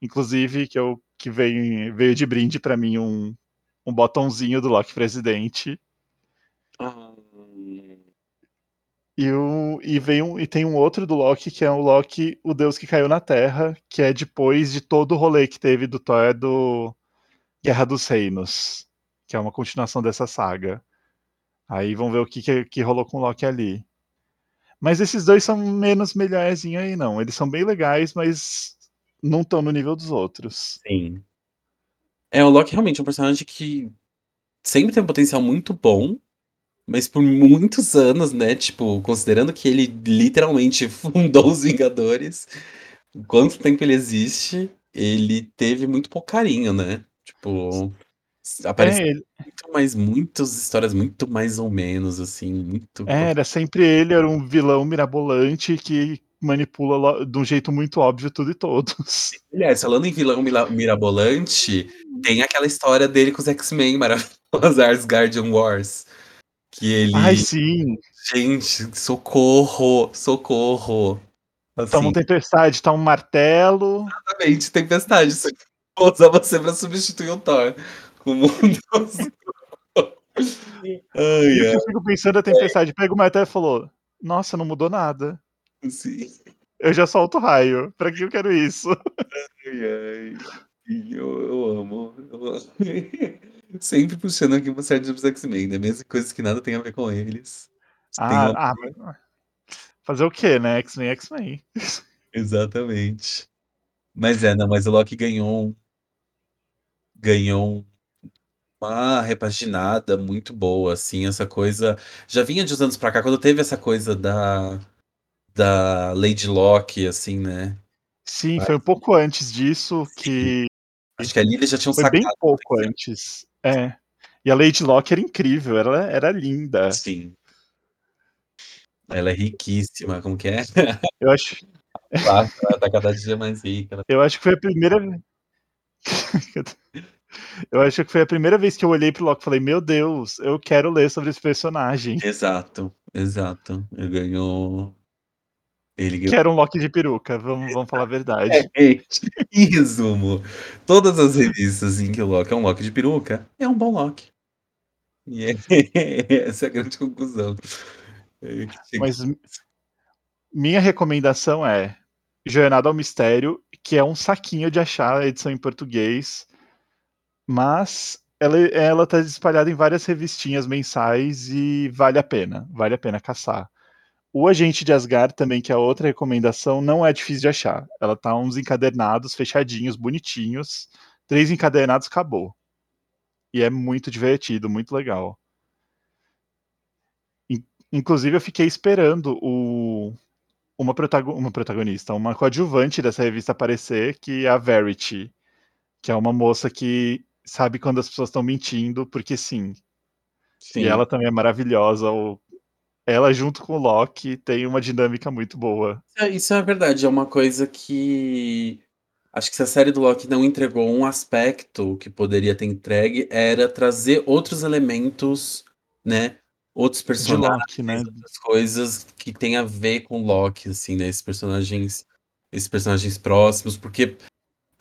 S1: Inclusive, que, eu, que veio, veio de brinde para mim um, um botãozinho do Loki presidente.
S2: Ah,
S1: E, o, e, vem um, e tem um outro do Loki, que é o Loki, o deus que caiu na Terra, que é depois de todo o rolê que teve do Thor do Guerra dos Reinos, que é uma continuação dessa saga. Aí vamos ver o que, que, que rolou com o Loki ali. Mas esses dois são menos melhorzinho aí, não. Eles são bem legais, mas não estão no nível dos outros.
S2: Sim. É, o Loki realmente é um personagem que sempre tem um potencial muito bom, mas por muitos anos, né? Tipo, considerando que ele literalmente fundou os Vingadores, quanto tempo ele existe, ele teve muito pouco carinho, né? Tipo, apareceu
S1: É, ele-
S2: muito mais, muitas histórias muito mais ou menos, assim, muito.
S1: é, era sempre ele, era um vilão mirabolante que manipula lo- de um jeito muito óbvio tudo e todos.
S2: Aliás, falando em vilão mila- mirabolante, tem aquela história dele com os X-Men maravilhosa, Asgardian Wars. Que ele.
S1: Ai, sim.
S2: Gente, socorro, socorro.
S1: Tá
S2: Assim,
S1: uma tempestade, tá um martelo.
S2: exatamente, tempestade. Isso Vou usar você pra substituir o Thor. O mundo. Ai,
S1: eu fico pensando a tempestade, pega o martelo e falou: Nossa, não mudou nada.
S2: sim.
S1: Eu já solto raio. Pra que eu quero isso?
S2: Ai, ai. Eu, eu amo. eu amo. Sempre puxando aqui uma série dos X-Men, né? Mesmo coisas que nada tem a ver com eles. Tem
S1: Ah,
S2: uma-
S1: ah, fazer o quê, né? X-Men, X-Men.
S2: Exatamente. Mas é, não, mas o Loki ganhou ganhou uma repaginada muito boa, assim, essa coisa. Já vinha de uns anos pra cá, quando teve essa coisa da, da Lady Locke, assim, né?
S1: Sim, foi um pouco antes disso que.
S2: Acho que ali eles já tinham
S1: Foi bem pouco antes. É. E a Lady Locke era incrível, ela era linda.
S2: Sim. Ela é riquíssima, como que é?
S1: Eu acho,
S2: Ela tá cada dia mais rica.
S1: eu acho que foi a primeira. Eu acho que foi a primeira vez que eu olhei pro Loki e falei, meu Deus, eu quero ler sobre esse personagem.
S2: Exato, exato. Ele ganhou. Ele ganhou.
S1: Que era um Loki de peruca, vamos, vamos falar a verdade.
S2: Gente, em resumo, todas as revistas em que o Loki é um Loki de peruca, é um bom Loki. E é, essa é a grande conclusão. É
S1: Mas minha recomendação é Jornada ao Mistério, que é um saquinho de achar a edição em português, mas ela, ela tá espalhada em várias revistinhas mensais e vale a pena, vale a pena caçar. O Agente de Asgard também, que é outra recomendação, não é difícil de achar. Ela tá uns encadernados, fechadinhos, bonitinhos. Três encadernados, acabou. E é muito divertido, muito legal. In- Inclusive, eu fiquei esperando o, uma, protago- uma protagonista, uma coadjuvante dessa revista aparecer, que é a Verity, que é uma moça que sabe quando as pessoas estão mentindo, porque sim.
S2: Sim,
S1: E ela também é maravilhosa. o- Ela, junto com o Loki, tem uma dinâmica muito boa.
S2: É, Isso é verdade, é uma coisa que Acho que se a série do Loki não entregou um aspecto que poderia ter entregue, era trazer outros elementos, né? Outros personagens,
S1: Loki, né?
S2: outras coisas que tem a ver com Loki, assim, né? Esses personagens, esses personagens próximos, porque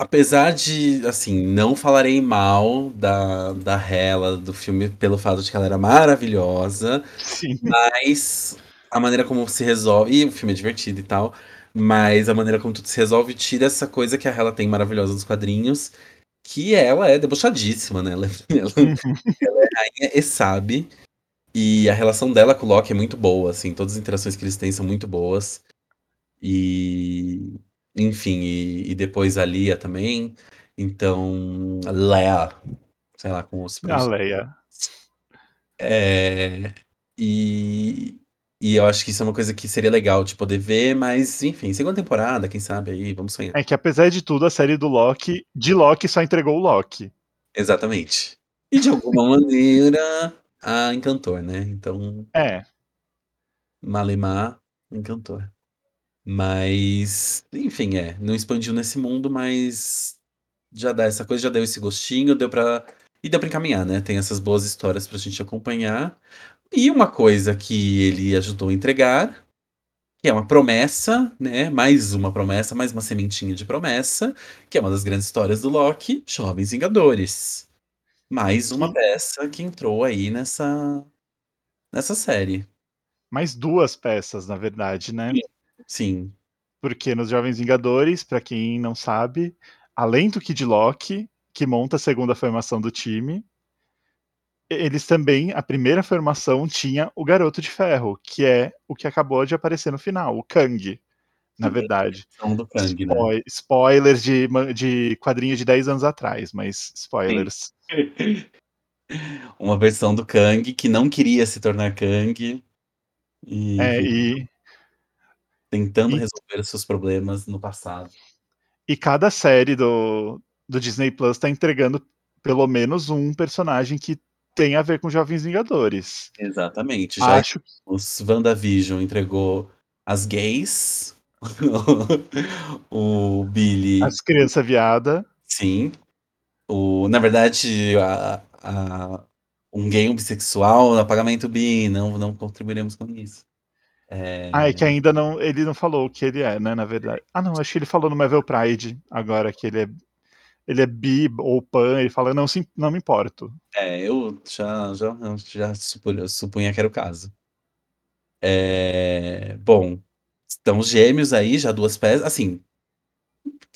S2: apesar de, assim, não falarei mal da, da Hela do filme pelo fato de que ela era maravilhosa,
S1: Sim.
S2: mas a maneira como se resolve. E o filme é divertido e tal. Mas a maneira como tudo se resolve tira essa coisa que a Hela tem maravilhosa nos quadrinhos. Que ela é debochadíssima, né? Ela, ela, ela é rainha e sabe. E a relação dela com o Loki é muito boa, assim. Todas as interações que eles têm são muito boas. E. Enfim, e, e depois a Lia também. Então. A Lea. Sei lá como se
S1: A
S2: pronuncia.
S1: Leia.
S2: É, e, e eu acho que isso é uma coisa que seria legal de poder ver, mas enfim, segunda temporada, quem sabe aí, vamos sonhar.
S1: É que apesar de tudo, a série do Loki, de Loki só entregou o Loki.
S2: Exatamente. E de alguma maneira, a Encantor, né? Então,
S1: É.
S2: Malemar, Encantor. Mas, enfim, é, não expandiu nesse mundo, mas já dá essa coisa, já deu esse gostinho, deu pra. E deu pra encaminhar, né? Tem essas boas histórias pra gente acompanhar. E uma coisa que ele ajudou a entregar, que é uma promessa, né? Mais uma promessa, mais uma sementinha de promessa, que é uma das grandes histórias do Loki, Jovens Vingadores. Mais uma peça que entrou aí nessa, nessa série.
S1: Mais duas peças, na verdade, né?
S2: Sim,
S1: Porque nos Jovens Vingadores, pra quem não sabe, além do Kid Loki, que monta a segunda formação do time, eles também, a primeira formação tinha o Garoto de Ferro, que é o que acabou de aparecer no final, o Kang, na
S2: Sim.
S1: verdade.
S2: do Kang, né?
S1: Spoi- Spoilers de, de quadrinhos de 10 anos atrás, mas spoilers.
S2: Uma versão do Kang que não queria se tornar Kang e
S1: É, e,
S2: tentando
S1: e-
S2: resolver os seus problemas no passado.
S1: e cada série do, do Disney Plus tá entregando pelo menos um personagem que tem a ver com Jovens Vingadores.
S2: Exatamente. Já
S1: Acho
S2: os WandaVision entregou as gays, o Billy,
S1: as crianças viada.
S2: sim. O, na verdade, a, a- um gay um bissexual, apagamento bi, não, não contribuiremos com isso. É,
S1: Ah, é que ainda não. Ele não falou o que ele é, né? Na verdade. Ah, não, acho que ele falou no Marvel Pride agora que ele é. Ele é bi ou pan, ele fala, não, sim, não me importo.
S2: É, eu já, já, já supunha, supunha que era o caso. É, bom, estão os gêmeos aí, já duas peças. Assim,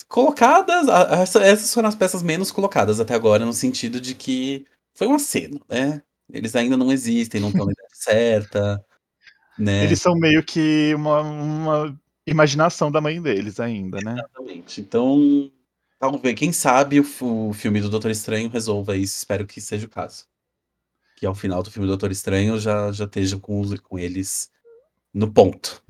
S2: colocadas. Essas foram as peças menos colocadas até agora, no sentido de que foi um aceno, né? Eles ainda não existem, não estão na idade certa, né?
S1: Eles são meio que uma, uma imaginação da mãe deles ainda, né?
S2: Exatamente. Então, vamos ver. Quem sabe o, filme do Doutor Estranho resolva isso. Espero que seja o caso. Que ao final do filme do Doutor Estranho já, já esteja com, os- com eles no ponto.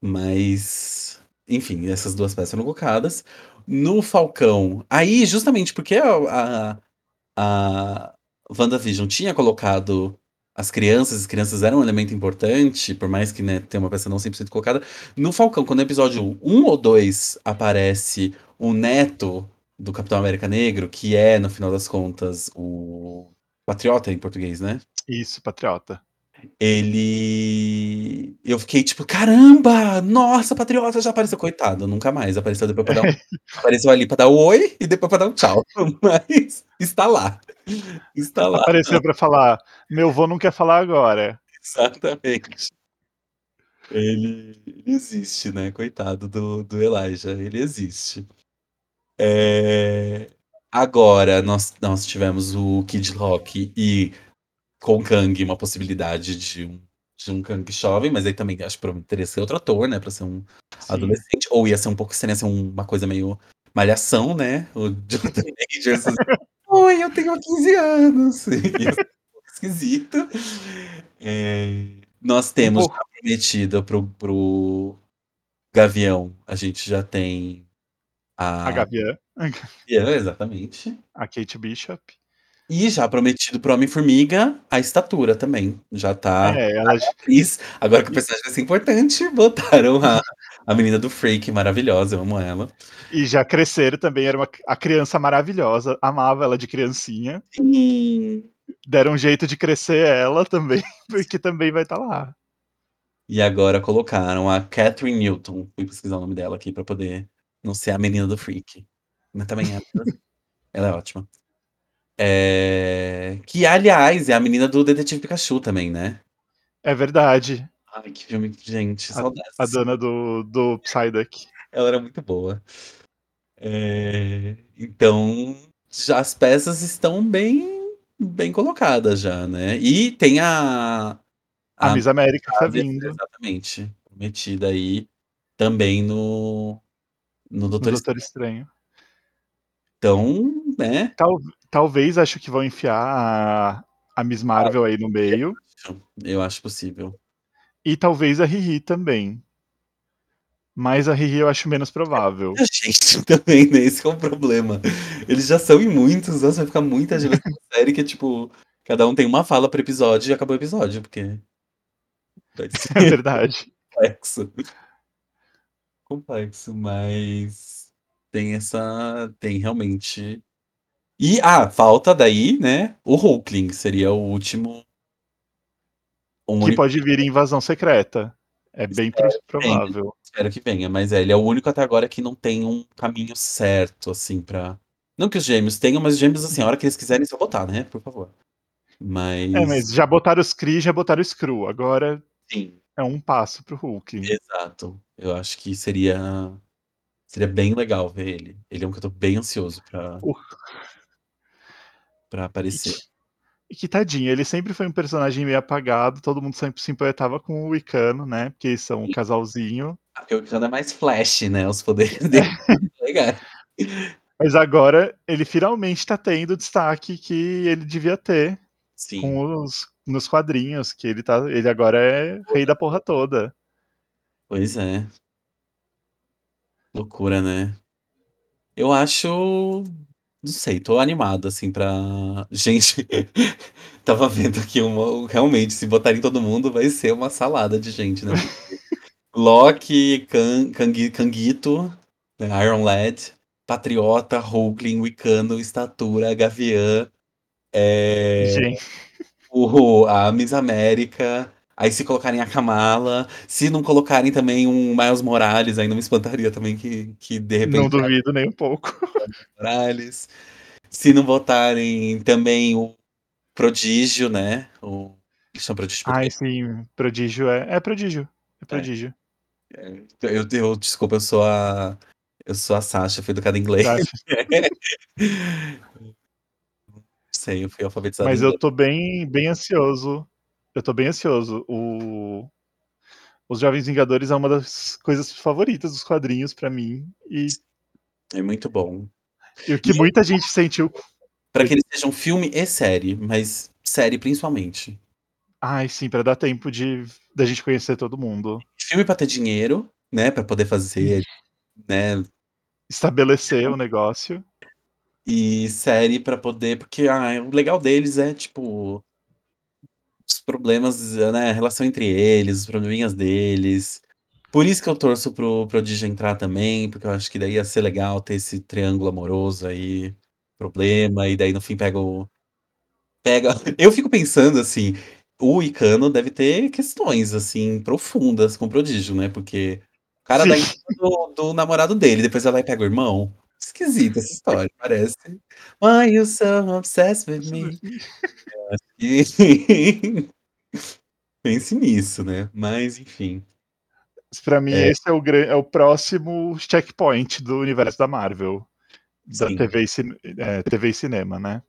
S2: Mas, enfim, essas duas peças foram colocadas. No Falcão, aí justamente porque a, a, a WandaVision tinha colocado as crianças, as crianças eram um elemento importante, por mais que né, tenha uma peça não 100% colocada. No Falcão, quando no episódio 1 ou 2 aparece o neto do Capitão América Negro, que é, no final das contas, o Patriota em português, né?
S1: Isso, patriota.
S2: Ele. Eu fiquei tipo, caramba! Nossa, Patriota já apareceu. Coitado, nunca mais. Apareceu depois pra dar um... Apareceu ali pra dar um oi e depois pra dar um tchau. Mas está lá. Está lá.
S1: Apareceu pra falar, meu vô não quer falar agora.
S2: Exatamente. Ele, ele existe, né? Coitado do, do Elijah. Ele existe. É, Agora, nós, nós tivemos o Kid Rock e com Kang uma possibilidade de um, de um Kang jovem, mas aí também acho que teria que ser outro ator, né? Pra ser um
S1: Sim.
S2: adolescente. Ou ia ser um pouco estranho, ia ser um- uma coisa meio malhação, né? O Jonathan Majors. Oi, eu tenho 15 anos. Um esquisito. É, Nós temos
S1: pouco.
S2: já prometido pro, pro Gavião, a gente já tem a.
S1: A Gavião,
S2: Gavião, exatamente.
S1: a Kate Bishop.
S2: E já prometido pro Homem-Formiga a estatura também. Já tá.
S1: É, ela,
S2: atriz. Agora que o personagem vai ser importante, botaram a, A menina do Freak, maravilhosa, eu amo ela.
S1: E já cresceram também, era uma, a criança maravilhosa, amava ela de criancinha.
S2: Sim.
S1: Deram um jeito de crescer ela também, porque também vai estar lá.
S2: E agora colocaram a Catherine Newton. Fui pesquisar o nome dela aqui pra poder não ser a menina do Freak. Mas também é. ela é ótima. É... Que, aliás, é a menina do Detetive Pikachu também, né?
S1: É verdade.
S2: Ai, que filme, gente,
S1: A,
S2: saudades.
S1: a dona do, do Psyduck.
S2: Ela era muito boa. É, Então, já as peças estão bem, bem colocadas já, né? E tem a,
S1: A Miss América tá vindo
S2: exatamente, metida aí também no, no
S1: no
S2: Doutor
S1: Doutor
S2: Estranho.
S1: Estranho.
S2: Então, né?
S1: Tal, talvez acho que vão enfiar a, a Miss Marvel aí no meio.
S2: Eu acho possível.
S1: E talvez a Riri também. Mas a Riri eu acho menos provável.
S2: A gente também, né? Esse é o problema. Eles já são em muitos, nossa, vai ficar muita gente nessa série que, tipo, cada um tem uma fala por episódio e acabou o episódio, porque.
S1: É verdade.
S2: complexo. Complexo, mas tem essa. Tem realmente. E, ah, falta daí, né? O Hulkling seria o último. O
S1: Que
S2: único
S1: pode vir em invasão secreta. É bem pro- provável.
S2: Espero que venha, mas é, ele é o único até agora que não tem um caminho certo, assim, pra. Não que os gêmeos tenham, mas os gêmeos, assim, a hora que eles quiserem, só botar, né? Por favor. Mas.
S1: É, mas já botaram os Kree, já botaram o Screw. Agora
S2: Sim,
S1: é um passo pro Hulk.
S2: exato. Eu acho que seria. Seria bem legal ver ele. Ele é um que eu tô bem ansioso pra,
S1: Uh.
S2: pra aparecer.
S1: Que tadinho, ele sempre foi um personagem meio apagado, todo mundo sempre se importava com o Wicano, né? Porque eles são um casalzinho.
S2: Porque o Khan é mais flash, né? Os poderes dele. Legal.
S1: Mas agora ele finalmente tá tendo o destaque que ele devia ter
S2: Sim.
S1: com os, nos quadrinhos, que ele tá. Ele agora é rei da porra toda.
S2: Pois é. Loucura, né? Eu acho. Não sei, tô animado, assim, pra. Gente, tava vendo aqui uma. Realmente, se botarem todo mundo, vai ser uma salada de gente, né? Loki, Kang, Kang, Kanguito, né, Iron Lad, Patriota, Hulkling, Wicano, Estatura, Gavião, é, o, a Miss América. Aí se colocarem a Kamala, se não colocarem também um Miles Morales, aí não me espantaria também que, que de repente
S1: não duvido nem um pouco.
S2: Morales. Se não botarem também o Prodígio, né? O eles chamam Prodígio
S1: Ai, sim, prodígio é. É prodígio. É prodígio.
S2: eu, eu desculpa, eu sou a eu sou a Sasha, fui educada em inglês. Não sei, eu fui alfabetizada
S1: Mas eu tô bem, bem ansioso. Eu tô bem ansioso. O... Os Jovens Vingadores é uma das coisas favoritas dos quadrinhos pra mim. E,
S2: É muito bom.
S1: e o que muita gente sentiu.
S2: Pra que ele seja um filme e série, mas série principalmente.
S1: Ai, sim, pra dar tempo de da gente conhecer todo mundo.
S2: Filme pra ter dinheiro, né? Pra poder fazer, né?
S1: Estabelecer o negócio.
S2: E série pra poder. Porque ah, o legal deles é, tipo. Problemas, né? A relação entre eles, os probleminhas deles. Por isso que eu torço pro Prodígio entrar também, porque eu acho que daí ia ser legal ter esse triângulo amoroso aí, problema, e daí no fim pega o. Pega. Eu fico pensando assim, o Icano deve ter questões, assim, profundas com o Prodígio, né? Porque o cara dá em cima do, do namorado dele, depois ela vai e pega o irmão. Esquisita essa história, parece. Why you so obsessed with me? Pense nisso, né? Mas, enfim.
S1: Pra mim,
S2: É.
S1: esse é o, é o próximo checkpoint do universo da Marvel. Da
S2: Sim.
S1: TV e, é, TV e cinema, né?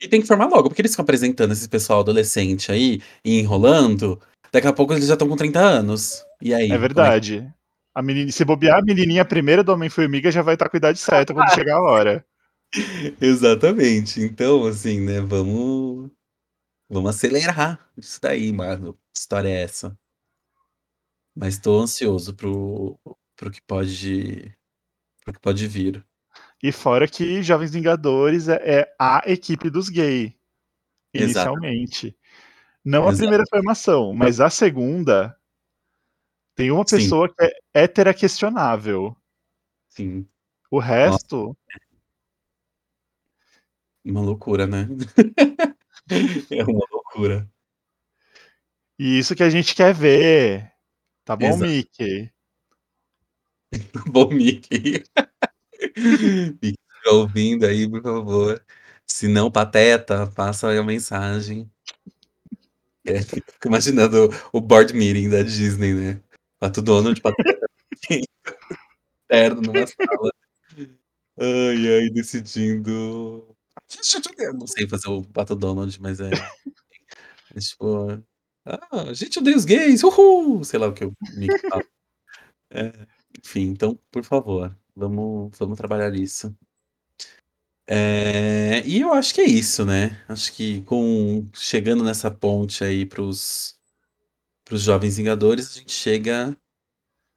S2: E tem que formar logo, porque eles ficam apresentando esse pessoal adolescente aí e enrolando. Daqui a pouco eles já estão com 30 anos. E aí?
S1: É
S2: como
S1: verdade. A menina, se bobear, a menininha primeira do Homem-Formiga já vai estar com a idade certa quando chegar a hora.
S2: Exatamente. Então, assim, né? Vamos. Vamos acelerar isso daí, mano. Que história é essa? Mas tô ansioso pro, pro que pode. Pro que pode vir.
S1: E fora que Jovens Vingadores é, é a equipe dos gays, inicialmente. Não a
S2: Exato.
S1: primeira formação, mas a segunda Tem uma
S2: Sim.
S1: pessoa que é hétera questionável.
S2: Sim.
S1: O resto,
S2: Uma loucura, né? é uma loucura.
S1: e isso que a gente quer ver. Tá bom,
S2: Exato.
S1: Mickey?
S2: Bom, Mickey. Mickey, tá ouvindo aí, por favor. Se não, Pateta, passa aí a mensagem. É, fico imaginando o board meeting da Disney, né? Pato Donald, Pateta, terno numa sala. Ai, ai, decidindo. Não sei fazer o Pato Donald, mas é. é tipo. Ah, gente odeia os gays, uhul! Sei lá o que o Mickey fala. É, enfim, então, por favor, vamos, vamos trabalhar isso. É, e eu acho que é isso, né? Acho que com chegando nessa ponte aí pros, pros Jovens Vingadores, a gente chega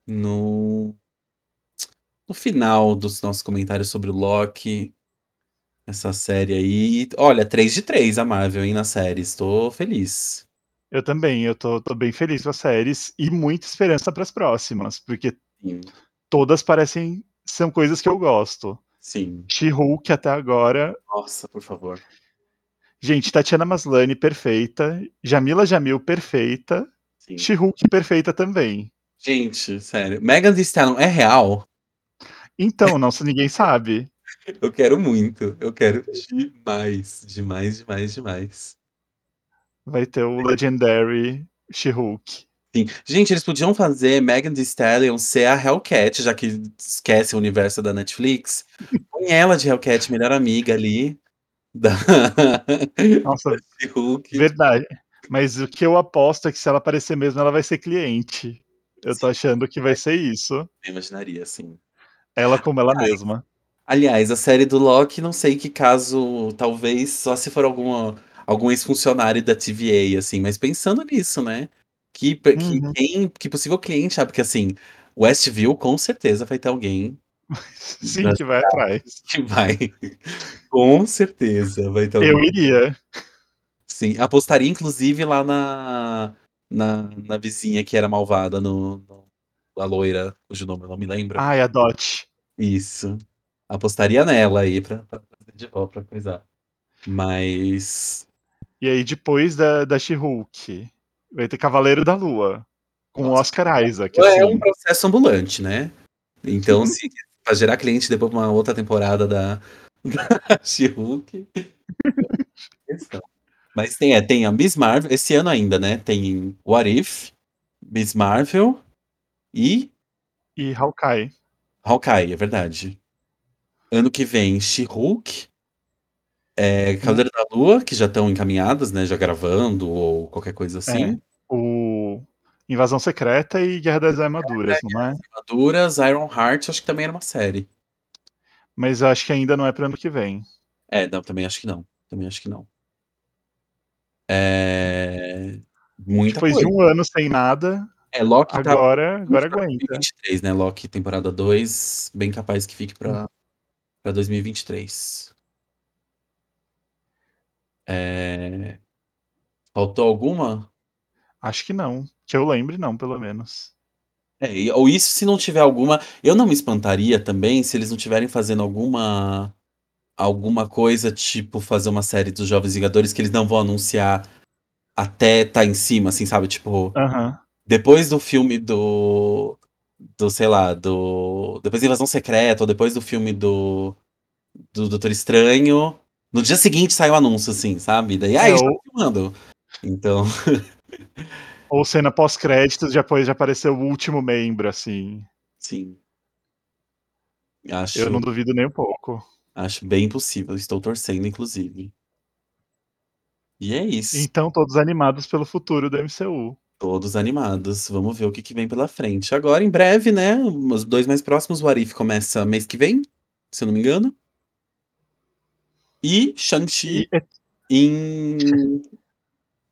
S2: no, no final dos nossos comentários sobre o Loki, essa série aí. Olha, 3 de 3 a Marvel, hein, na série. Estou feliz.
S1: Eu também, eu tô, tô bem feliz com as séries e muita esperança para as próximas, porque
S2: Sim,
S1: todas parecem são coisas que eu gosto.
S2: sim.
S1: She-Hulk até agora.
S2: Nossa, por favor.
S1: Gente, Tatiana Maslany perfeita, Jamila Jamil perfeita. She-Hulk perfeita também.
S2: Gente, sério. Megan Thee Stallion é real?
S1: Então, não se ninguém sabe.
S2: Eu quero muito. Eu quero demais, demais, demais, demais.
S1: Vai ter o Legendary She-Hulk.
S2: Sim. Gente, eles podiam fazer Megan Thee Stallion ser a Hellcat, já que esquece o universo da Netflix. Põe ela de Hellcat, melhor amiga ali. Da...
S1: Nossa,
S2: Hulk.
S1: verdade. Mas o que eu aposto é que se ela aparecer mesmo, ela vai ser cliente. Eu tô achando que vai ser isso.
S2: Eu imaginaria, sim.
S1: Ela como ela mesma.
S2: Aliás, a série do Loki, não sei que caso, talvez só se for alguma, algum ex-funcionário da TVA, assim, mas pensando nisso, né? Que, que,
S1: Uhum.
S2: quem, que possível cliente, sabe? Porque assim, Westview com certeza vai ter alguém
S1: Sim, que vai atrás.
S2: que vai. com certeza vai ter alguém.
S1: Eu iria.
S2: Sim, apostaria inclusive lá na, na, na vizinha que era malvada, no, no- a loira, cujo nome eu não me lembro.
S1: Ai, a Dot.
S2: Isso. Apostaria nela aí pra, pra volta pra coisar. Mas.
S1: E aí, depois da, da She-Hulk, vai ter Cavaleiro da Lua. Com
S2: Nossa.
S1: Oscar Isaac.
S2: É um
S1: Assim.
S2: processo ambulante, né? Então, se pra gerar cliente depois de uma outra temporada da, da She-Hulk. Mas tem, é, tem a Miss Marvel, esse ano ainda, né? Tem What If, Miss Marvel e
S1: E Hawkeye.
S2: Hawkeye, é verdade. Ano que vem, She-Hulk, é, Cavaleiro da Lua, que já estão encaminhadas, né? Já gravando ou qualquer coisa assim.
S1: O Invasão Secreta e Guerra das Armaduras, não é?
S2: Armaduras, Iron Heart, acho que também era uma série.
S1: Mas acho que ainda não é para ano que vem.
S2: É, não, também acho que não. Também acho que não. É... Muita
S1: Depois
S2: coisa.
S1: de um ano sem nada,
S2: É, Loki tá
S1: agora, agora
S2: pra
S1: aguenta.
S2: 2023, né? Loki temporada 2, bem capaz que fique pra, Pra 2023. É... Faltou alguma?
S1: Acho que não. Que eu lembre, não, pelo menos.
S2: É, ou isso se não tiver alguma. Eu não me espantaria também se eles não estiverem fazendo alguma. Alguma coisa, tipo, fazer uma série dos Jovens Vingadores que eles não vão anunciar até tá em cima, assim, sabe? Tipo,
S1: Aham.
S2: depois do filme do. Do, sei lá, do. Depois da Invasão Secreta, ou depois do filme do. Do Doutor Estranho. No dia seguinte sai o anúncio, assim, sabe? Daí, ah,
S1: É, ou-
S2: estão filmando. Então,
S1: Ou cena pós-créditos, depois já apareceu o último membro, assim.
S2: sim. Acho.
S1: Eu não duvido nem um pouco.
S2: Acho bem possível, estou torcendo, inclusive. E é isso.
S1: Então, todos animados pelo futuro do MCU.
S2: Todos animados. Vamos ver o que, que vem pela frente. Agora, em breve, né? Os dois mais próximos, o Arif começa mês que vem, se eu não me engano. E Shang-Chi em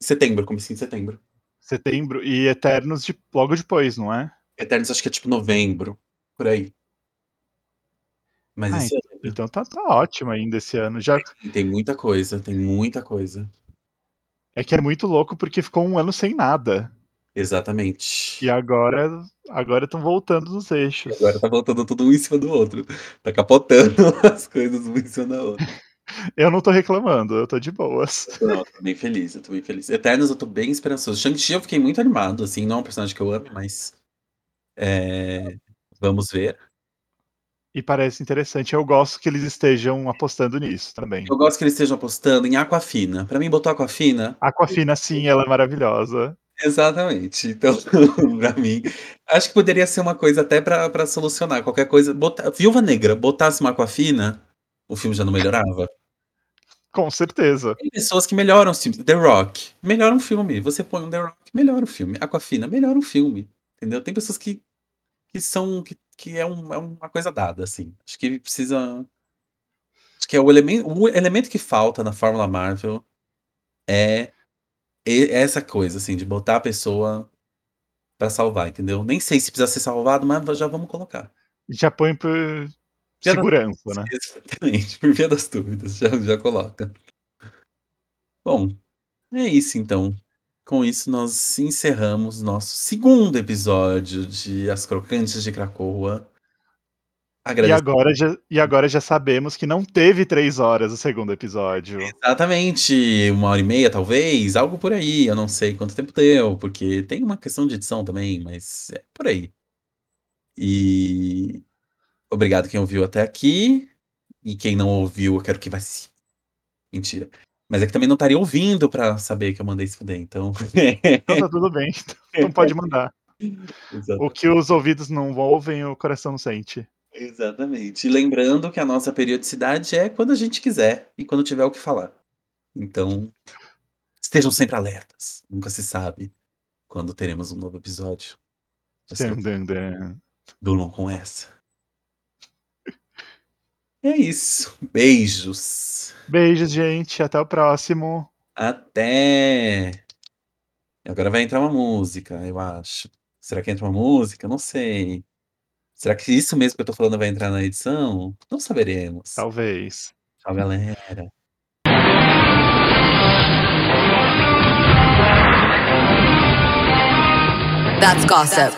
S2: setembro, comecei em setembro.
S1: setembro e Eternos de- logo depois, não é?
S2: Eternos acho que é tipo novembro, por aí. Mas
S1: Ah,
S2: esse ano
S1: Então tá, tá ótimo ainda esse ano. Já
S2: tem muita coisa, tem muita coisa.
S1: é que é muito louco porque ficou um ano sem nada.
S2: Exatamente.
S1: E agora agora estão voltando nos eixos.
S2: Agora tá voltando tudo um em cima do outro. Tá capotando as coisas uma em cima da outra.
S1: Eu não tô reclamando, eu tô de boas.
S2: Não, eu tô bem feliz, eu tô bem feliz. Eternos eu tô bem esperançoso. Shang-Chi eu fiquei muito animado, assim, não é um personagem que eu amo, mas. é, Vamos ver.
S1: E parece interessante. Eu gosto que eles estejam apostando nisso também.
S2: Eu gosto que eles estejam apostando em Aquafina. Pra mim, botou Aquafina.
S1: Aquafina, sim, ela é maravilhosa.
S2: Exatamente. Então, pra mim, acho que poderia ser uma coisa até pra, pra solucionar qualquer coisa. Botar... Viúva Negra, botasse uma Aquafina, o filme já não melhorava.
S1: Com certeza.
S2: Tem pessoas que melhoram os filmes. The Rock, melhora um filme. Você põe um The Rock, melhora o filme. Aquafina, melhora um filme. Entendeu? Tem pessoas que, que são. Que, que é, um- é uma coisa dada, assim. Acho que precisa. Acho que é o elemento, o elemento que falta na Fórmula Marvel é e- essa coisa, assim, de botar a pessoa pra salvar, entendeu? Nem sei se precisa ser salvado, mas já vamos colocar.
S1: Já põe por
S2: Já
S1: segurança, né?
S2: Exatamente, por via das dúvidas, já, já coloca. Bom, é isso então. Com isso, nós encerramos nosso segundo episódio de As Crocantes de Cracoa.
S1: E agora, já, e agora já sabemos que não teve três horas o segundo episódio.
S2: Exatamente, uma hora e meia, talvez, algo por aí. Eu não sei quanto tempo deu, porque tem uma questão de edição também, mas é por aí. E obrigado quem ouviu até aqui. E quem não ouviu, eu quero que vai se. Mentira. Mas é que também não estaria ouvindo pra saber que eu mandei se fuder, então.
S1: Então tá tudo bem. Então pode mandar.
S2: Exato-
S1: O que os ouvidos não ouvem, o coração não sente.
S2: Exatamente. E lembrando que a nossa periodicidade é quando a gente quiser e quando tiver o que falar. Então, estejam sempre alertas. Nunca se sabe quando teremos um novo episódio.
S1: Dun.
S2: Durmam com essa. É isso. Beijos.
S1: Beijos, gente. Até o próximo.
S2: Até. Agora vai entrar uma música, eu acho. Será que entra uma música? Não sei. Será que isso mesmo que eu tô falando vai entrar na edição? Não saberemos.
S1: Talvez.
S2: Tchau, galera.
S3: That's gossip.